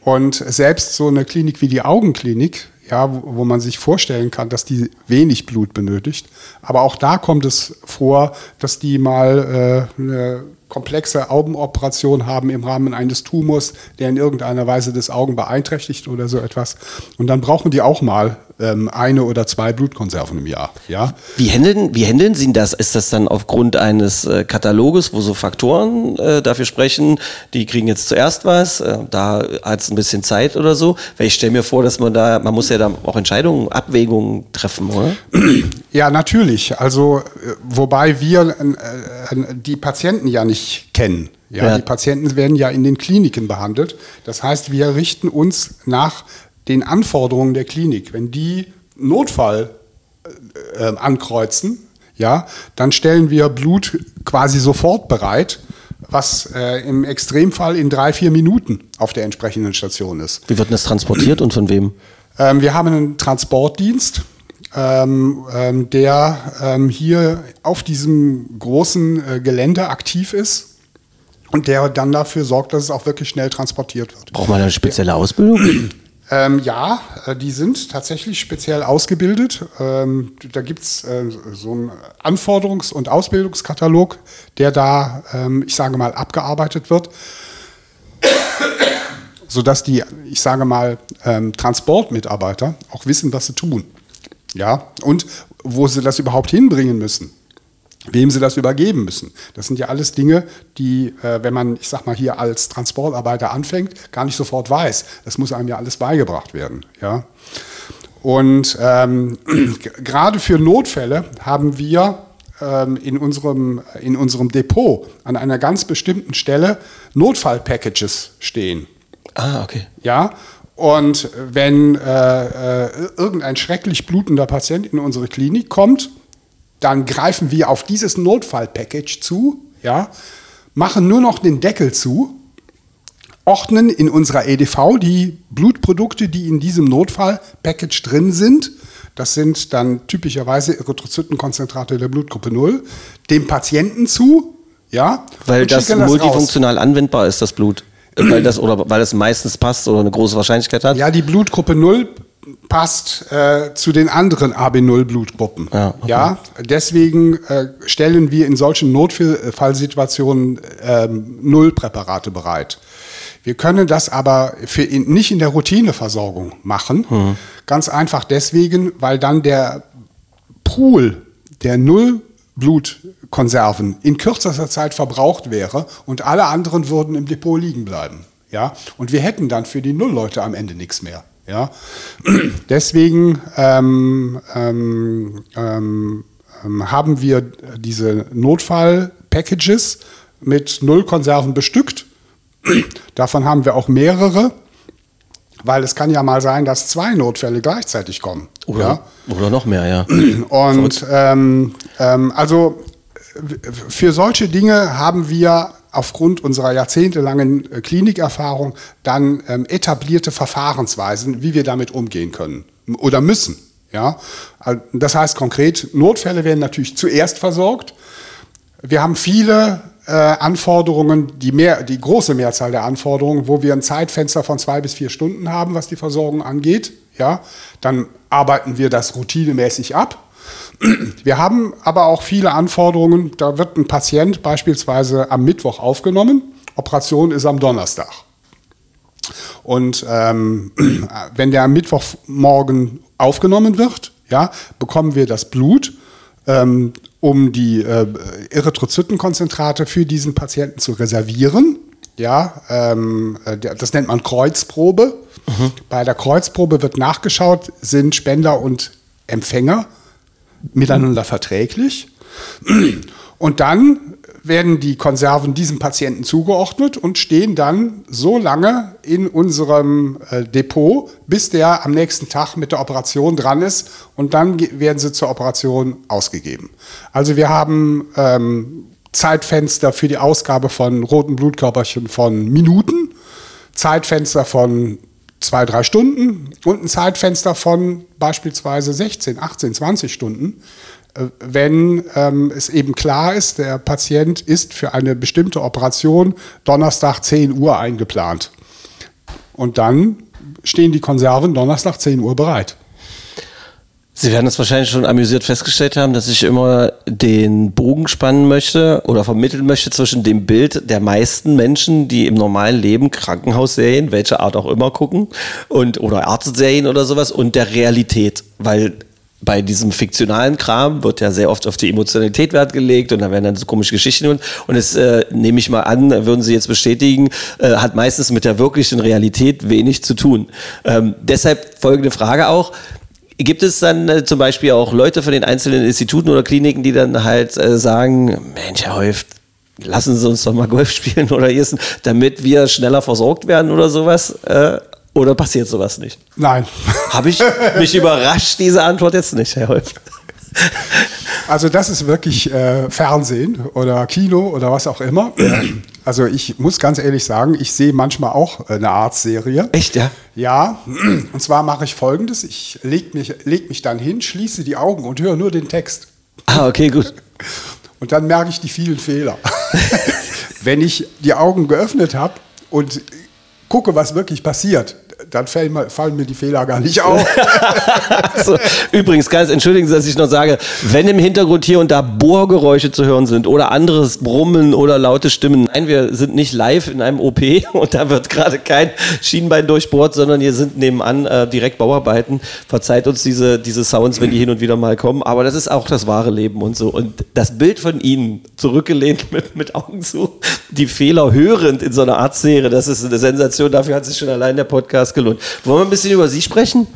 Und selbst so eine Klinik wie die Augenklinik, ja, wo, wo man sich vorstellen kann, dass die wenig Blut benötigt. Aber auch da kommt es vor, dass die mal äh, eine komplexe Augenoperation haben im Rahmen eines Tumors, der in irgendeiner Weise das Augen beeinträchtigt oder so etwas. Und dann brauchen die auch mal ähm, eine oder zwei Blutkonserven im Jahr. Ja? Wie handeln, wie handeln Sie das? Ist das dann aufgrund eines äh, Kataloges, wo so Faktoren äh, dafür sprechen, die kriegen jetzt zuerst was, äh, da hat es ein bisschen Zeit oder so? Weil ich stelle mir vor, dass man da, man muss ja da auch Entscheidungen, Abwägungen treffen, oder? Ja, natürlich. Also, äh, wobei wir äh, äh, die Patienten ja nicht kennen. Ja, Ja. Die Patienten werden ja in den Kliniken behandelt. Das heißt, wir richten uns nach den Anforderungen der Klinik. Wenn die Notfall äh, äh, ankreuzen, ja, dann stellen wir Blut quasi sofort bereit, was äh, im Extremfall in drei, vier Minuten auf der entsprechenden Station ist. Wie wird das transportiert und von wem? Ähm, wir haben einen Transportdienst, ähm, ähm, der ähm, hier auf diesem großen äh, Gelände aktiv ist und der dann dafür sorgt, dass es auch wirklich schnell transportiert wird. Braucht man eine spezielle Ausbildung? Ähm, ja, äh, die sind tatsächlich speziell ausgebildet. Ähm, da gibt es äh, so einen Anforderungs- und Ausbildungskatalog, der da, ähm, ich sage mal, abgearbeitet wird, sodass die, ich sage mal, ähm, Transportmitarbeiter auch wissen, was sie tun. Ja, und wo sie das überhaupt hinbringen müssen wem sie das übergeben müssen. Das sind ja alles Dinge, die, äh, wenn man, ich sag mal, hier als Transportarbeiter anfängt, gar nicht sofort weiß. Das muss einem ja alles beigebracht werden. Ja? Und ähm, gerade für Notfälle haben wir ähm, in, unserem, in unserem Depot an einer ganz bestimmten Stelle Notfallpackages stehen. Ah, okay. Ja, und wenn äh, äh, irgendein schrecklich blutender Patient in unsere Klinik kommt, dann greifen wir auf dieses Notfallpackage zu, ja, machen nur noch den Deckel zu, ordnen in unserer EDV die Blutprodukte, die in diesem Notfallpackage drin sind. Das sind dann typischerweise Erythrozytenkonzentrate der Blutgruppe 0, dem Patienten zu, ja, Weil und das schicken raus. multifunktional anwendbar ist, das Blut. Weil das oder weil es meistens passt oder eine große Wahrscheinlichkeit hat? Ja, die Blutgruppe 0 passt äh, zu den anderen AB0-Blutgruppen. Ja, okay. ja, deswegen äh, stellen wir in solchen Notfallsituationen ähm, Nullpräparate bereit. Wir können das aber für in, nicht in der Routineversorgung machen. Hm. Ganz einfach deswegen, weil dann der Pool der Nullblutkonserven in kürzester Zeit verbraucht wäre und alle anderen würden im Depot liegen bleiben. Ja? Und wir hätten dann für die Nullleute am Ende nichts mehr. Ja? Deswegen ähm, ähm, ähm, ähm, haben wir diese Notfall-Packages mit Nullkonserven bestückt. Davon haben wir auch mehrere, weil es kann ja mal sein, dass zwei Notfälle gleichzeitig kommen. Oder, ja? oder noch mehr, ja. Und ähm, ähm, also für solche Dinge haben wir aufgrund unserer jahrzehntelangen äh, Klinikerfahrung dann ähm, etablierte Verfahrensweisen, wie wir damit umgehen können oder müssen. Ja? Das heißt konkret, Notfälle werden natürlich zuerst versorgt. Wir haben viele äh, Anforderungen, die, mehr, die große Mehrzahl der Anforderungen, wo wir ein Zeitfenster von zwei bis vier Stunden haben, was die Versorgung angeht. Ja, dann arbeiten wir das routinemäßig ab. Wir haben aber auch viele Anforderungen. Da wird ein Patient beispielsweise am Mittwoch aufgenommen. Operation ist am Donnerstag. Und ähm, wenn der am Mittwochmorgen aufgenommen wird, ja, bekommen wir das Blut, ähm, um die äh, Erythrozytenkonzentrate für diesen Patienten zu reservieren. Ja, ähm, äh, das nennt man Kreuzprobe. Bei der Kreuzprobe wird nachgeschaut, sind Spender und Empfänger miteinander verträglich. Und dann werden die Konserven diesem Patienten zugeordnet und stehen dann so lange in unserem äh, Depot, bis der am nächsten Tag mit der Operation dran ist und dann werden sie zur Operation ausgegeben. Also wir haben ähm, Zeitfenster für die Ausgabe von roten Blutkörperchen von Minuten, Zeitfenster von zwei, drei Stunden und ein Zeitfenster von beispielsweise 16, 18, 20 Stunden, äh, wenn ähm, es eben klar ist, der Patient ist für eine bestimmte Operation Donnerstag 10 Uhr eingeplant. Und dann stehen die Konserven Donnerstag 10 Uhr bereit. Sie werden es wahrscheinlich schon amüsiert festgestellt haben, dass ich immer den Bogen spannen möchte oder vermitteln möchte zwischen dem Bild der meisten Menschen, die im normalen Leben Krankenhausserien, welche Art auch immer gucken, und oder Arztserien oder sowas, und der Realität. Weil bei diesem fiktionalen Kram wird ja sehr oft auf die Emotionalität Wert gelegt und da werden dann so komische Geschichten und, und es äh, nehme ich mal an, würden Sie jetzt bestätigen, äh, hat meistens mit der wirklichen Realität wenig zu tun. Ähm, deshalb folgende Frage auch. Gibt es dann äh, zum Beispiel auch Leute von den einzelnen Instituten oder Kliniken, die dann halt äh, sagen, Mensch, Herr Häuft, lassen Sie uns doch mal Golf spielen oder essen, damit wir schneller versorgt werden oder sowas? Äh, oder passiert sowas nicht? Nein. Habe ich mich überrascht, diese Antwort jetzt nicht, Herr Häuft. Also das ist wirklich äh, Fernsehen oder Kino oder was auch immer. Also ich muss ganz ehrlich sagen, ich sehe manchmal auch eine Arztserie. Echt, ja? Ja, und zwar mache ich folgendes. Ich lege mich, leg mich dann hin, schließe die Augen und höre nur den Text. Ah, okay, gut. Und dann merke ich die vielen Fehler. Wenn ich die Augen geöffnet habe und gucke, was wirklich passiert, dann fallen mir, fallen mir die Fehler gar nicht auf. Also, übrigens, ganz entschuldigen Sie, dass ich noch sage, wenn im Hintergrund hier und da Bohrgeräusche zu hören sind oder anderes Brummen oder laute Stimmen, nein, wir sind nicht live in einem OP und da wird gerade kein Schienbein durchbohrt, sondern hier sind nebenan äh, direkt Bauarbeiten. Verzeiht uns diese, diese Sounds, wenn die hin und wieder mal kommen, aber das ist auch das wahre Leben und so. Und das Bild von Ihnen, zurückgelehnt mit, mit Augen zu, die Fehler hörend in so einer Arztserie, das ist eine Sensation, dafür hat sich schon allein der Podcast gelohnt. Wollen wir ein bisschen über Sie sprechen?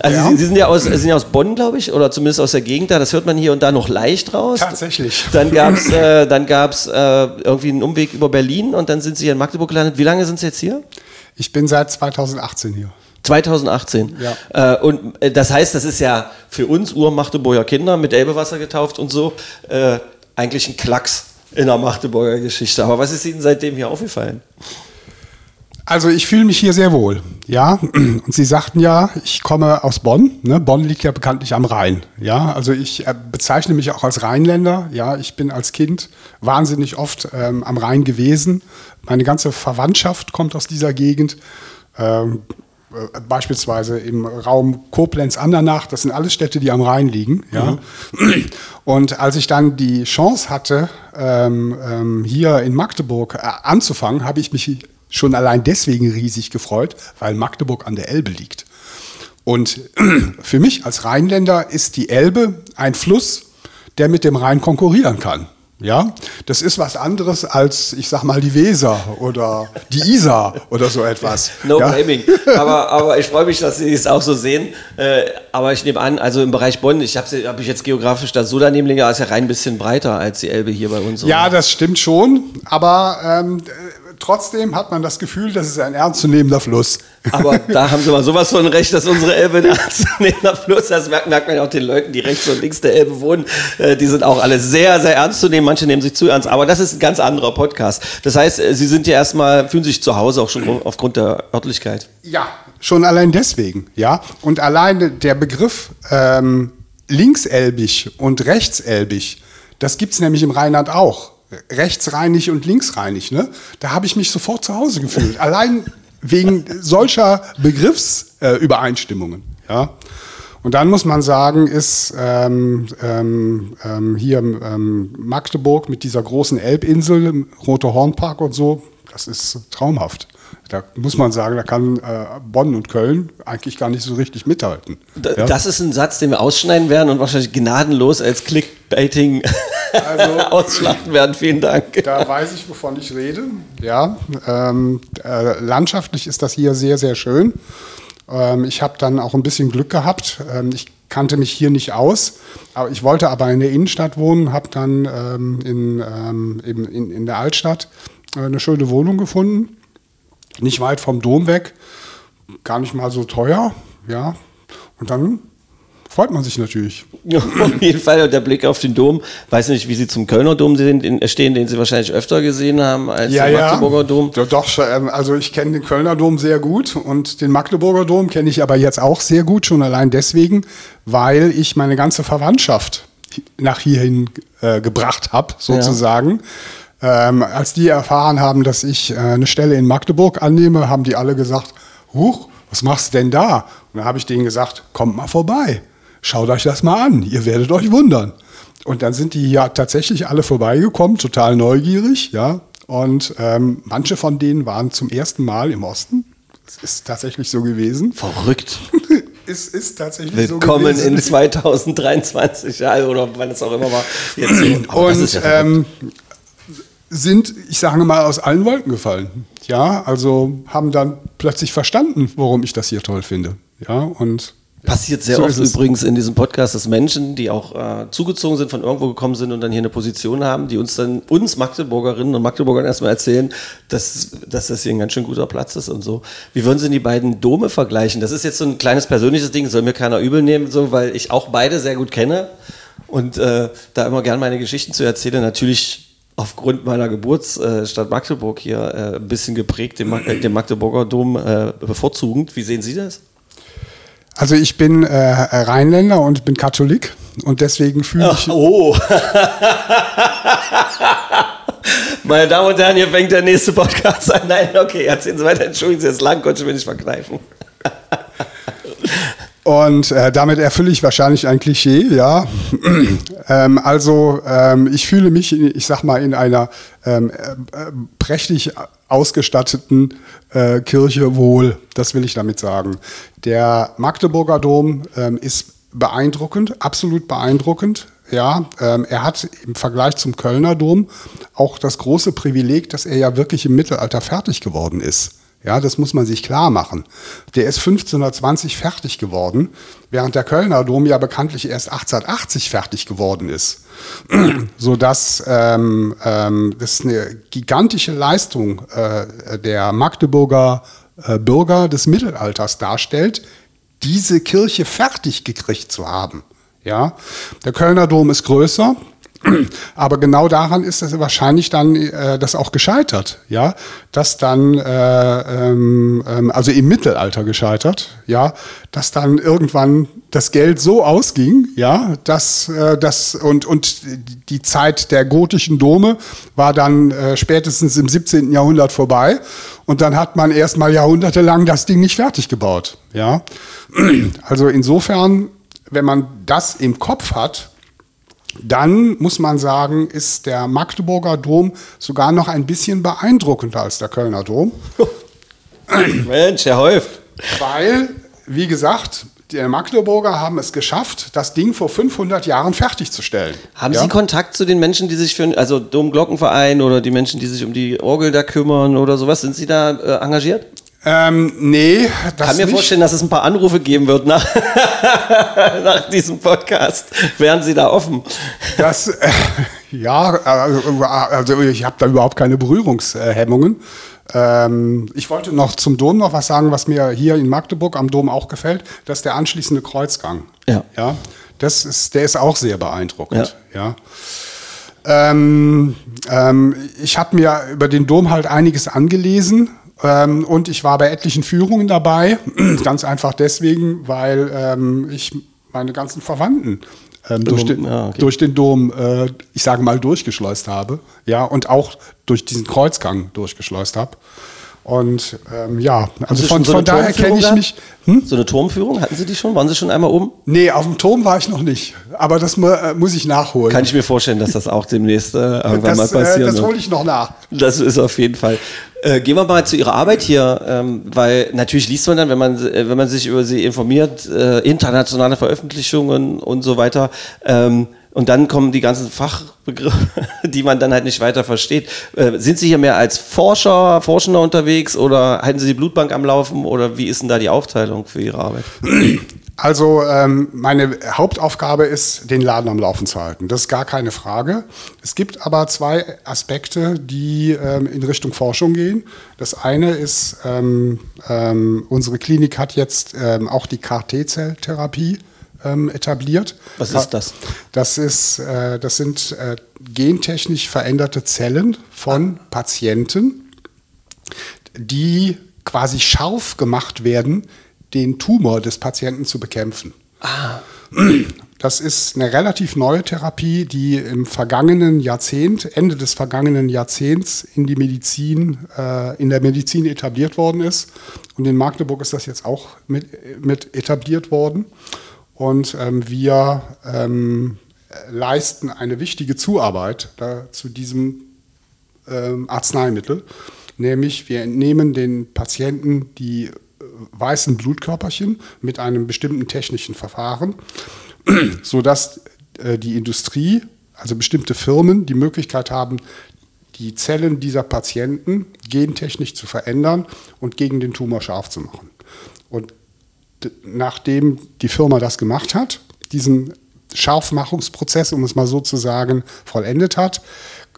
Also Ja. Sie, Sie sind ja aus, sind ja aus Bonn, glaube ich, oder zumindest aus der Gegend da. Das hört man hier und da noch leicht raus. Tatsächlich. Dann gab es äh, dann gab's, äh, irgendwie einen Umweg über Berlin und dann sind Sie hier in Magdeburg gelandet. Wie lange sind Sie jetzt hier? Ich bin seit 2018 hier. 2018. Ja. Äh, und äh, das heißt, das ist ja für uns Ur-Magdeburger Kinder mit Elbewasser getauft und so äh, eigentlich ein Klacks in der Magdeburger Geschichte. Aber was ist Ihnen seitdem hier aufgefallen? Also ich fühle mich hier sehr wohl, ja. Und Sie sagten ja, ich komme aus Bonn. Ne? Bonn liegt ja bekanntlich am Rhein, ja. Also ich äh, bezeichne mich auch als Rheinländer, ja. Ich bin als Kind wahnsinnig oft ähm, am Rhein gewesen. Meine ganze Verwandtschaft kommt aus dieser Gegend. Ähm, äh, beispielsweise im Raum Koblenz-Andernach, das sind alles Städte, die am Rhein liegen. Ja. Und als ich dann die Chance hatte, ähm, ähm, hier in Magdeburg äh, anzufangen, habe ich mich schon allein deswegen riesig gefreut, weil Magdeburg an der Elbe liegt. Und für mich als Rheinländer ist die Elbe ein Fluss, der mit dem Rhein konkurrieren kann. Ja, das ist was anderes als, ich sag mal, die Weser oder die Isar oder so etwas. No ja? blaming. Aber, aber ich freue mich, dass Sie es auch so sehen. Äh, aber ich nehme an, also im Bereich Bonn, ich habe hab ich jetzt geografisch das so daneben liegen, ist ja rein ein bisschen breiter als die Elbe hier bei uns. oder? Ja, das stimmt schon, aber ähm, trotzdem hat man das Gefühl, das ist ein ernstzunehmender Fluss. Aber da haben Sie mal sowas von recht, dass unsere Elbe ein ernstzunehmender Fluss, das merkt, merkt man ja auch den Leuten, die rechts und links der Elbe wohnen, äh, die sind auch alle sehr, sehr ernst zu nehmen. Manche nehmen sich zu ernst, aber das ist ein ganz anderer Podcast. Das heißt, äh, Sie sind ja erstmal, fühlen sich zu Hause auch schon aufgrund der Örtlichkeit. Ja, schon allein deswegen, ja. Und allein der Begriff ähm, linkselbig und rechtselbig, das gibt es nämlich im Rheinland auch. Rechtsreinig und linksreinig, ne? Da habe ich mich sofort zu Hause gefühlt. allein wegen solcher Begriffsübereinstimmungen, äh, ja. Und dann muss man sagen, ist ähm, ähm, ähm, hier ähm, Magdeburg mit dieser großen Elbinsel, Rote Hornpark und so, das ist traumhaft. Da muss man sagen, da kann äh, Bonn und Köln eigentlich gar nicht so richtig mithalten. Ja? Das ist ein Satz, den wir ausschneiden werden und wahrscheinlich gnadenlos als Clickbaiting Also- ausschlachten werden. Vielen Dank. Da weiß ich, wovon ich rede. Ja, ähm, äh, landschaftlich ist das hier sehr, sehr schön. Ähm, ich habe dann auch ein bisschen Glück gehabt. Ähm, ich kannte mich hier nicht aus, aber ich wollte aber in der Innenstadt wohnen, habe dann ähm, in, ähm, eben in, in der Altstadt äh, eine schöne Wohnung gefunden, nicht weit vom Dom weg, gar nicht mal so teuer, ja. Und dann freut man sich natürlich. Ja, auf jeden Fall und der Blick auf den Dom. Weiß nicht, wie Sie zum Kölner Dom stehen, den Sie wahrscheinlich öfter gesehen haben als den Magdeburger Dom. Ja, Doch, ähm, also ich kenne den Kölner Dom sehr gut und den Magdeburger Dom kenne ich aber jetzt auch sehr gut, schon allein deswegen, weil ich meine ganze Verwandtschaft nach hierhin äh, gebracht habe, sozusagen. Ähm, als die erfahren haben, dass ich äh, eine Stelle in Magdeburg annehme, haben die alle gesagt, Huch, was machst du denn da? Und dann habe ich denen gesagt, kommt mal vorbei, schaut euch das mal an, ihr werdet euch wundern. Und dann sind die ja tatsächlich alle vorbeigekommen, total neugierig, ja. Und ähm, manche von denen waren zum ersten Mal im Osten. Das ist tatsächlich so gewesen. Verrückt. Es ist tatsächlich Willkommen so gewesen. in 2023 ja, oder wann es auch immer war. Jetzt und ja ähm, sind, ich sage mal, aus allen Wolken gefallen. Ja, also haben dann plötzlich verstanden, warum ich das hier toll finde. Ja, und Passiert sehr so oft übrigens in diesem Podcast, dass Menschen, die auch äh, zugezogen sind, von irgendwo gekommen sind und dann hier eine Position haben, die uns dann, uns Magdeburgerinnen und Magdeburgern erstmal erzählen, dass, dass das hier ein ganz schön guter Platz ist und so. Wie würden Sie die beiden Dome vergleichen? Das ist jetzt so ein kleines persönliches Ding, soll mir keiner übel nehmen, so, weil ich auch beide sehr gut kenne und äh, da immer gern meine Geschichten zu erzählen. Natürlich aufgrund meiner Geburtsstadt Magdeburg hier äh, ein bisschen geprägt, den, Mag den Magdeburger Dom äh, bevorzugend. Wie sehen Sie das? Also ich bin äh, Rheinländer und bin Katholik und deswegen fühle ich. Oh. Meine Damen und Herren, hier fängt der nächste Podcast an. Nein, okay, erzählen Sie weiter. Entschuldigen Sie, jetzt lang konnte ich mir nicht verkneifen. Und äh, damit erfülle ich wahrscheinlich ein Klischee, ja. ähm, also ähm, ich fühle mich, in- ich sag mal, in einer ähm, äh, prächtig ausgestatteten äh, Kirche wohl. Das will ich damit sagen. Der Magdeburger Dom ähm, ist beeindruckend, absolut beeindruckend. Ja, ähm, er hat im Vergleich zum Kölner Dom auch das große Privileg, dass er ja wirklich im Mittelalter fertig geworden ist. Ja, das muss man sich klar machen. Der ist 1520 fertig geworden, während der Kölner Dom ja bekanntlich erst 1880 fertig geworden ist. Sodass ähm, ähm, das eine gigantische Leistung äh, der Magdeburger äh, Bürger des Mittelalters darstellt, diese Kirche fertig gekriegt zu haben. Ja, der Kölner Dom ist größer, Aber genau daran ist es wahrscheinlich dann äh, das auch gescheitert, ja, dass dann äh, ähm, ähm, also im Mittelalter gescheitert, ja, dass dann irgendwann das Geld so ausging, ja, dass äh, das und und die Zeit der gotischen Dome war dann äh, spätestens im 17. Jahrhundert vorbei und dann hat man erstmal jahrhundertelang das Ding nicht fertig gebaut, ja. Also insofern, wenn man das im Kopf hat, dann muss man sagen, ist der Magdeburger Dom sogar noch ein bisschen beeindruckender als der Kölner Dom. Mensch, Herr Häuft. Weil, wie gesagt, die Magdeburger haben es geschafft, das Ding vor 500 Jahren fertigzustellen. Haben Ja? Sie Kontakt zu den Menschen, die sich für, also Domglockenverein oder die Menschen, die sich um die Orgel da kümmern oder sowas? Sind Sie da äh, engagiert? Ähm, nee, das kann mir nicht. vorstellen, dass es ein paar Anrufe geben wird nach, nach diesem Podcast. Wären Sie da offen? Das, äh, ja, also, also ich habe da überhaupt keine Berührungshemmungen. Ähm, ich wollte noch zum Dom noch was sagen, was mir hier in Magdeburg am Dom auch gefällt. Das ist der anschließende Kreuzgang. Ja. ja das ist, der ist auch sehr beeindruckend. Ja. Ähm, ähm, ich habe mir über den Dom halt einiges angelesen. Ähm, und ich war bei etlichen Führungen dabei, ganz einfach deswegen, weil ähm, ich meine ganzen Verwandten ähm, durch, den, ja, okay. durch den Dom, äh, ich sage mal, durchgeschleust habe. Ja, und auch durch diesen Kreuzgang durchgeschleust habe. Und ähm, ja, also von, so von daher kenne ich mich. Hm? So eine Turmführung, hatten Sie die schon? Waren Sie schon einmal oben? Nee, auf dem Turm war ich noch nicht. Aber das äh, muss ich nachholen. Kann ich mir vorstellen, dass das auch demnächst äh, irgendwann das mal äh, passieren das hole ich noch nach. Das ist auf jeden Fall. Äh, gehen wir mal zu Ihrer Arbeit hier, ähm, weil natürlich liest man dann, wenn man, äh, wenn man sich über sie informiert, äh, internationale Veröffentlichungen und so weiter. Ähm, und dann kommen die ganzen Fachbegriffe, die man dann halt nicht weiter versteht. Äh, sind Sie hier mehr als Forscher, Forschender unterwegs oder halten Sie die Blutbank am Laufen oder wie ist denn da die Aufteilung für Ihre Arbeit? Also ähm, meine Hauptaufgabe ist, den Laden am Laufen zu halten. Das ist gar keine Frage. Es gibt aber zwei Aspekte, die ähm, in Richtung Forschung gehen. Das eine ist, ähm, ähm, unsere Klinik hat jetzt ähm, auch die KT-Zelltherapie ähm, etabliert. Was ist das? Das, ist, äh, das sind äh, gentechnisch veränderte Zellen von Patienten, die quasi scharf gemacht werden, den Tumor des Patienten zu bekämpfen. Das ist eine relativ neue Therapie, die im vergangenen Jahrzehnt, Ende des vergangenen Jahrzehnts in die Medizin, äh, in der Medizin etabliert worden ist. Und in Magdeburg ist das jetzt auch mit, mit etabliert worden. Und ähm, wir ähm, leisten eine wichtige Zuarbeit da, zu diesem ähm, Arzneimittel. Nämlich wir entnehmen den Patienten die äh, weißen Blutkörperchen mit einem bestimmten technischen Verfahren, sodass äh, die Industrie, also bestimmte Firmen, die Möglichkeit haben, die Zellen dieser Patienten gentechnisch zu verändern und gegen den Tumor scharf zu machen. Und nachdem die Firma das gemacht hat, diesen Scharfmachungsprozess, um es mal so zu sagen, vollendet hat,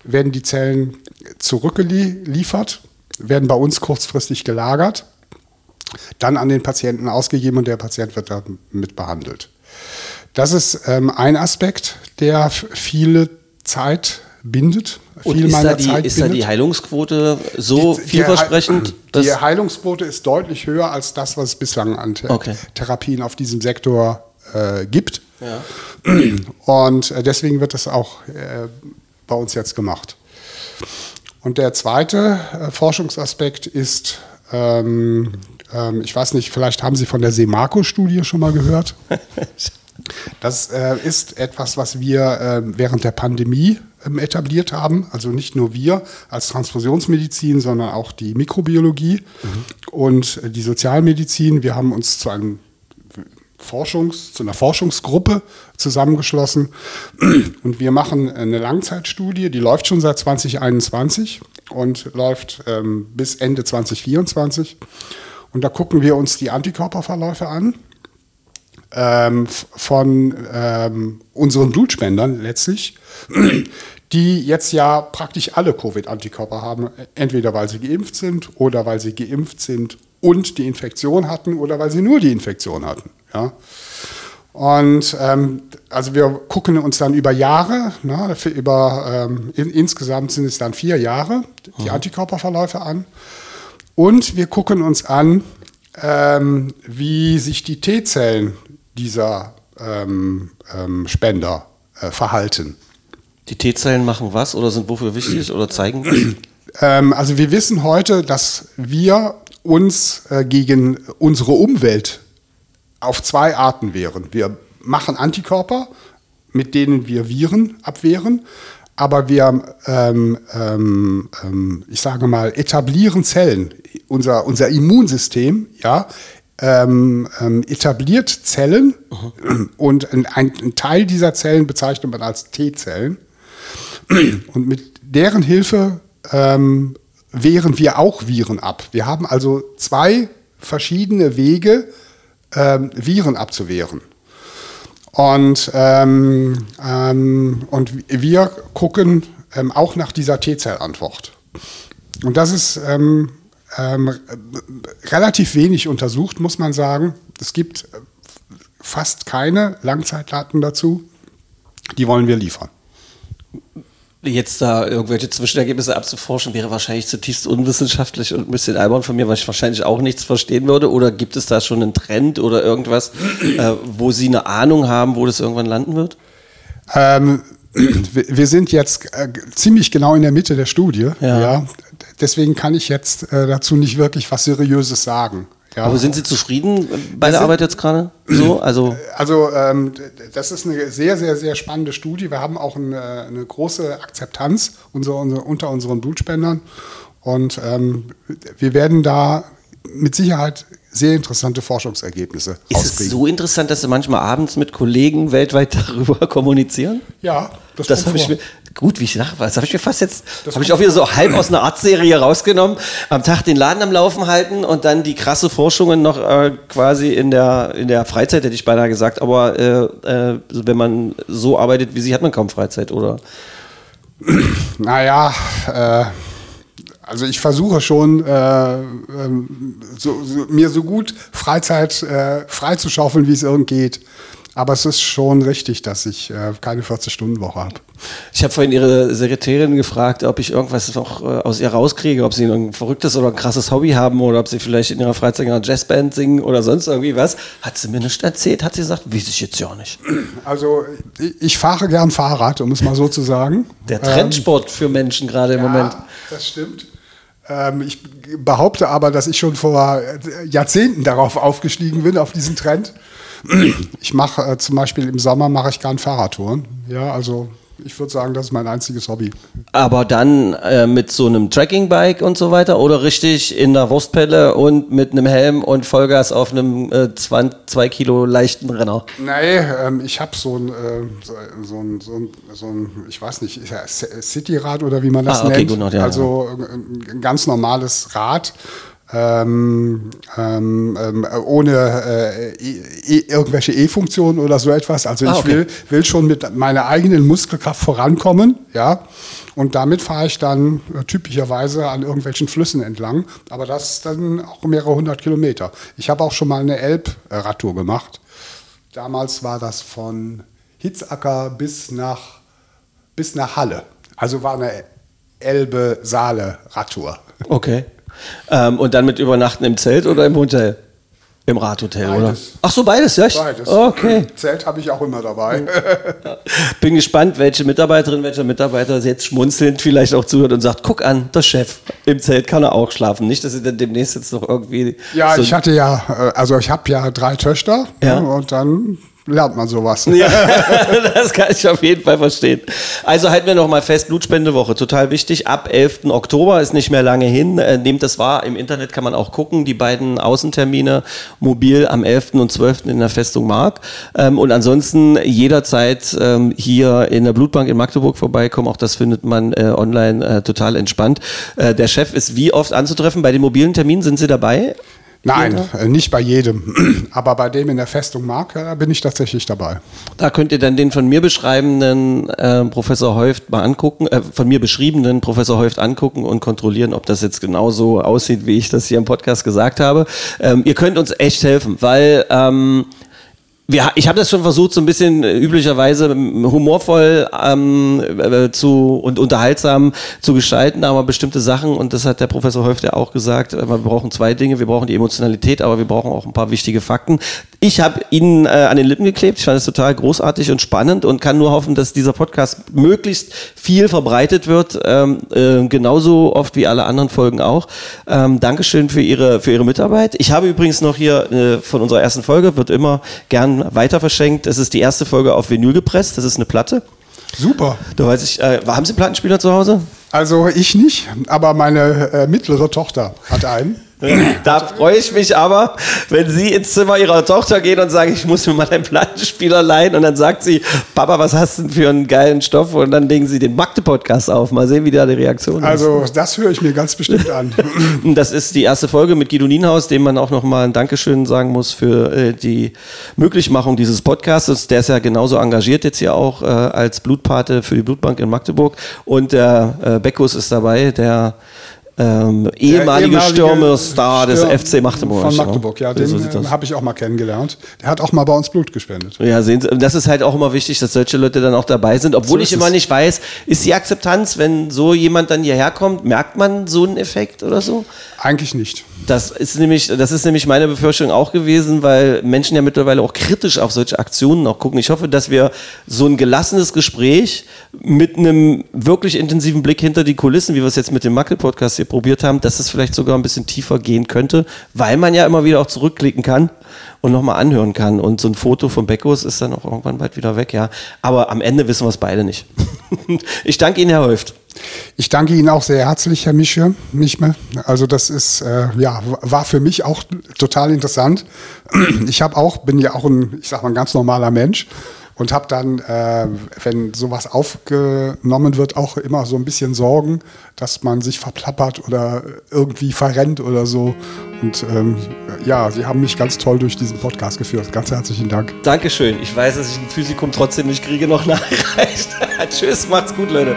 werden die Zellen zurückgeliefert, werden bei uns kurzfristig gelagert, dann an den Patienten ausgegeben und der Patient wird damit behandelt. Das ist ähm, ein Aspekt, der viele Zeit bindet. Und viel ist, da meiner die, Zeit ist da die bindet. Heilungsquote so Die- die vielversprechend? Dass- Die Heilungsquote ist deutlich höher als das, was es bislang an Okay. Therapien auf diesem Sektor äh, gibt. Ja. Und äh, deswegen wird das auch äh, bei uns jetzt gemacht. Und der zweite äh, Forschungsaspekt ist, ähm, ähm, ich weiß nicht, vielleicht haben Sie von der Semarco-Studie schon mal gehört. Das äh, ist etwas, was wir äh, während der Pandemie etabliert haben. Also nicht nur wir als Transfusionsmedizin, sondern auch die Mikrobiologie und äh, die Sozialmedizin. Wir haben uns zu einem Forschungs, zu einer Forschungsgruppe zusammengeschlossen und wir machen eine Langzeitstudie, die läuft schon seit 2021 und läuft ähm, bis Ende 2024. Und da gucken wir uns die Antikörperverläufe an ähm, von ähm, unseren Blutspendern letztlich, die jetzt ja praktisch alle Covid-Antikörper haben, entweder weil sie geimpft sind oder weil sie geimpft sind und die Infektion hatten oder weil sie nur die Infektion hatten. Ja? Und ähm, also wir gucken uns dann über Jahre, ne, über ähm, in, insgesamt sind es dann vier Jahre, die Antikörperverläufe an. Und wir gucken uns an, ähm, wie sich die T-Zellen dieser ähm, ähm, Spender äh, verhalten. Die T-Zellen machen was oder sind wofür wichtig oder zeigen was? Ähm, also wir wissen heute, dass wir uns äh, gegen unsere Umwelt auf zwei Arten wehren. Wir machen Antikörper, mit denen wir Viren abwehren, aber wir, ähm, ähm, ähm, ich sage mal, etablieren Zellen. Unser, unser Immunsystem, ja, ähm, ähm, etabliert Zellen und ein, ein Teil dieser Zellen bezeichnet man als T-Zellen. Und mit deren Hilfe ähm, wehren wir auch Viren ab. Wir haben also zwei verschiedene Wege, ähm, Viren abzuwehren. Und, ähm, ähm, und wir gucken ähm, auch nach dieser T-Zellantwort. Und das ist ähm, ähm, relativ wenig untersucht, muss man sagen. Es gibt äh, fast keine Langzeitdaten dazu. Die wollen wir liefern. Jetzt da irgendwelche Zwischenergebnisse abzuforschen, wäre wahrscheinlich zutiefst unwissenschaftlich und ein bisschen albern von mir, weil ich wahrscheinlich auch nichts verstehen würde. Oder gibt es da schon einen Trend oder irgendwas, äh, wo Sie eine Ahnung haben, wo das irgendwann landen wird? Ähm, wir wir sind jetzt äh, ziemlich genau in der Mitte der Studie. Ja. Ja. Deswegen kann ich jetzt äh, dazu nicht wirklich was Seriöses sagen. Ja. Aber sind Sie zufrieden bei der Arbeit jetzt gerade? So, also Also ähm, das ist eine sehr, sehr, sehr spannende Studie. Wir haben auch eine, eine große Akzeptanz unser, unser, unter unseren Blutspendern. Und ähm, wir werden da mit Sicherheit sehr interessante Forschungsergebnisse ist es rauskriegen. so interessant, dass Sie manchmal abends mit Kollegen weltweit darüber kommunizieren? Ja, Das, kommt habe ich mir, gut, wie ich nach, das habe ich mir fast jetzt, Das habe ich auch wieder so halb aus einer Arztserie rausgenommen. Am Tag den Laden am Laufen halten und dann die krasse Forschungen noch äh, quasi in der, in der Freizeit, hätte ich beinahe gesagt. Aber äh, äh, wenn man so arbeitet wie Sie, hat man kaum Freizeit, oder? Naja, äh, also ich versuche schon, äh, ähm, so, so, mir so gut Freizeit äh, freizuschaufeln, wie es irgend geht. Aber es ist schon richtig, dass ich äh, keine 40-Stunden-Woche habe. Ich habe vorhin Ihre Sekretärin gefragt, ob ich irgendwas noch äh, aus ihr rauskriege, ob Sie ein verrücktes oder ein krasses Hobby haben oder ob Sie vielleicht in Ihrer Freizeit in einer Jazzband singen oder sonst irgendwie was. Hat sie mir nicht erzählt, hat sie gesagt, weiß ich jetzt ja nicht. Also ich, ich fahre gern Fahrrad, um es mal so zu sagen. Der Trendsport für Menschen gerade im Ähm, Moment. Ja, das stimmt. Ähm, ich behaupte aber, dass ich schon vor Jahrzehnten darauf aufgestiegen bin, auf diesen Trend. Ich mache äh, zum Beispiel im Sommer mache ich gern Fahrradtouren. Ja, also ich würde sagen, das ist mein einziges Hobby. Aber dann äh, mit so einem Trekkingbike und so weiter oder richtig in der Wurstpelle und mit einem Helm und Vollgas auf einem äh, 2 Kilo leichten Renner. Nee, ähm, ich habe so ein, äh, so, ein, so, ein, so ein, ich weiß nicht, Cityrad oder wie man das Ah, okay, nennt. gut, noch, ja, also äh, ein ganz normales Rad. Ähm, ähm, ähm, ohne äh, e, e, irgendwelche E-Funktionen oder so etwas. Also Ah, ich okay. will, will schon mit meiner eigenen Muskelkraft vorankommen, ja. Und damit fahre ich dann äh, typischerweise an irgendwelchen Flüssen entlang. Aber das ist dann auch mehrere hundert Kilometer. Ich habe auch schon mal eine Elbradtour gemacht. Damals war das von Hitzacker bis nach, bis nach Halle. Also war eine Elbe-Saale-Radtour. Okay. Ähm, und dann mit Übernachten im Zelt oder im Hotel? Im Radhotel, oder? Beides. Ach so, beides, ja? Beides. Okay. Zelt habe ich auch immer dabei. Bin gespannt, welche Mitarbeiterin, welcher Mitarbeiter jetzt schmunzelnd vielleicht auch zuhört und sagt, guck an, der Chef, im Zelt kann er auch schlafen. Nicht, dass sie dann demnächst jetzt noch irgendwie... Ja, so ich hatte ja, äh, also ich habe ja drei Töchter Ja. ne, und dann lernt man sowas. Ja, das kann ich auf jeden Fall verstehen. Also halten wir noch mal fest, Blutspendewoche, total wichtig. Ab 11. Oktober ist nicht mehr lange hin. Äh, nehmt das wahr. Im Internet kann man auch gucken. Die beiden Außentermine mobil am 11. und 12. in der Festung Mark. Ähm, und ansonsten jederzeit ähm, hier in der Blutbank in Magdeburg vorbeikommen. Auch das findet man äh, online äh, total entspannt. Der Chef ist wie oft anzutreffen? Bei den mobilen Terminen sind Sie dabei? Nein, äh, nicht bei jedem. Aber bei dem in der Festung Mark, äh, da bin ich tatsächlich dabei. Da könnt ihr dann den von mir beschreibenden äh, Professor Heuft mal angucken, äh, von mir beschriebenen Professor Heuft angucken und kontrollieren, ob das jetzt genauso aussieht, wie ich das hier im Podcast gesagt habe. Ähm, ihr könnt uns echt helfen, weil ähm, wir, ich habe das schon versucht, so ein bisschen äh, üblicherweise humorvoll ähm, äh, zu und unterhaltsam zu gestalten, aber bestimmte Sachen, und das hat der Professor Häuft ja auch gesagt, äh, wir brauchen zwei Dinge, wir brauchen die Emotionalität, aber wir brauchen auch ein paar wichtige Fakten. Ich habe Ihnen äh, an den Lippen geklebt, ich fand es total großartig und spannend und kann nur hoffen, dass dieser Podcast möglichst viel verbreitet wird, ähm, äh, genauso oft wie alle anderen Folgen auch. Ähm, Dankeschön für Ihre, für Ihre Mitarbeit. Ich habe übrigens noch hier äh, von unserer ersten Folge, wird immer gern weiter verschenkt. Es ist die erste Folge auf Vinyl gepresst. Das ist eine Platte. Super. Da weiß ich, äh, haben Sie einen Plattenspieler zu Hause? Also ich nicht, aber meine äh, mittlere Tochter hat einen. Da freue ich mich aber, wenn Sie ins Zimmer Ihrer Tochter gehen und sagen, ich muss mir mal einen Plattenspieler leihen und dann sagt sie, Papa, was hast du denn für einen geilen Stoff? Und dann legen Sie den Magde-Podcast auf. Mal sehen, wie da die Reaktion Also das höre ich mir ganz bestimmt an. ist. Das ist die erste Folge mit Guido Nienhaus, dem man auch nochmal ein Dankeschön sagen muss für äh, die Möglichmachung dieses Podcasts. Der ist ja genauso engagiert jetzt hier auch äh, als Blutpate für die Blutbank in Magdeburg. Und der äh, Beckus ist dabei, der ähm, ehemalige, ehemalige Stürmerstar des FC Magdeburg. Von Magdeburg, ja, So den das. äh, habe ich auch mal kennengelernt. Der hat auch mal bei uns Blut gespendet. Ja, sehen Sie, und das ist halt auch immer wichtig, dass solche Leute dann auch dabei sind. Obwohl So ich immer es. nicht weiß, ist die Akzeptanz, wenn so jemand dann hierher kommt, merkt man so einen Effekt oder so? Eigentlich nicht. Das ist nämlich, das ist nämlich meine Befürchtung auch gewesen, weil Menschen ja mittlerweile auch kritisch auf solche Aktionen auch gucken. Ich hoffe, dass wir so ein gelassenes Gespräch mit einem wirklich intensiven Blick hinter die Kulissen, wie wir es jetzt mit dem Mackel-Podcast hier probiert haben, dass es vielleicht sogar ein bisschen tiefer gehen könnte, weil man ja immer wieder auch zurückklicken kann und nochmal anhören kann. Und so ein Foto von Beckos ist dann auch irgendwann bald wieder weg, ja. Aber am Ende wissen wir es beide nicht. ich danke Ihnen, Herr Häuft. Ich danke Ihnen auch sehr herzlich, Herr Mische. Michme. Also das ist äh, ja war für mich auch total interessant. Ich habe auch bin ja auch ein ich sag mal ein ganz normaler Mensch und habe dann, äh, wenn sowas aufgenommen wird, auch immer so ein bisschen Sorgen, dass man sich verplappert oder irgendwie verrennt oder so. Und ähm, ja, Sie haben mich ganz toll durch diesen Podcast geführt. Ganz herzlichen Dank. Dankeschön. Ich weiß, dass ich ein Physikum trotzdem nicht kriege, noch nachreicht. Tschüss, macht's gut, Leute.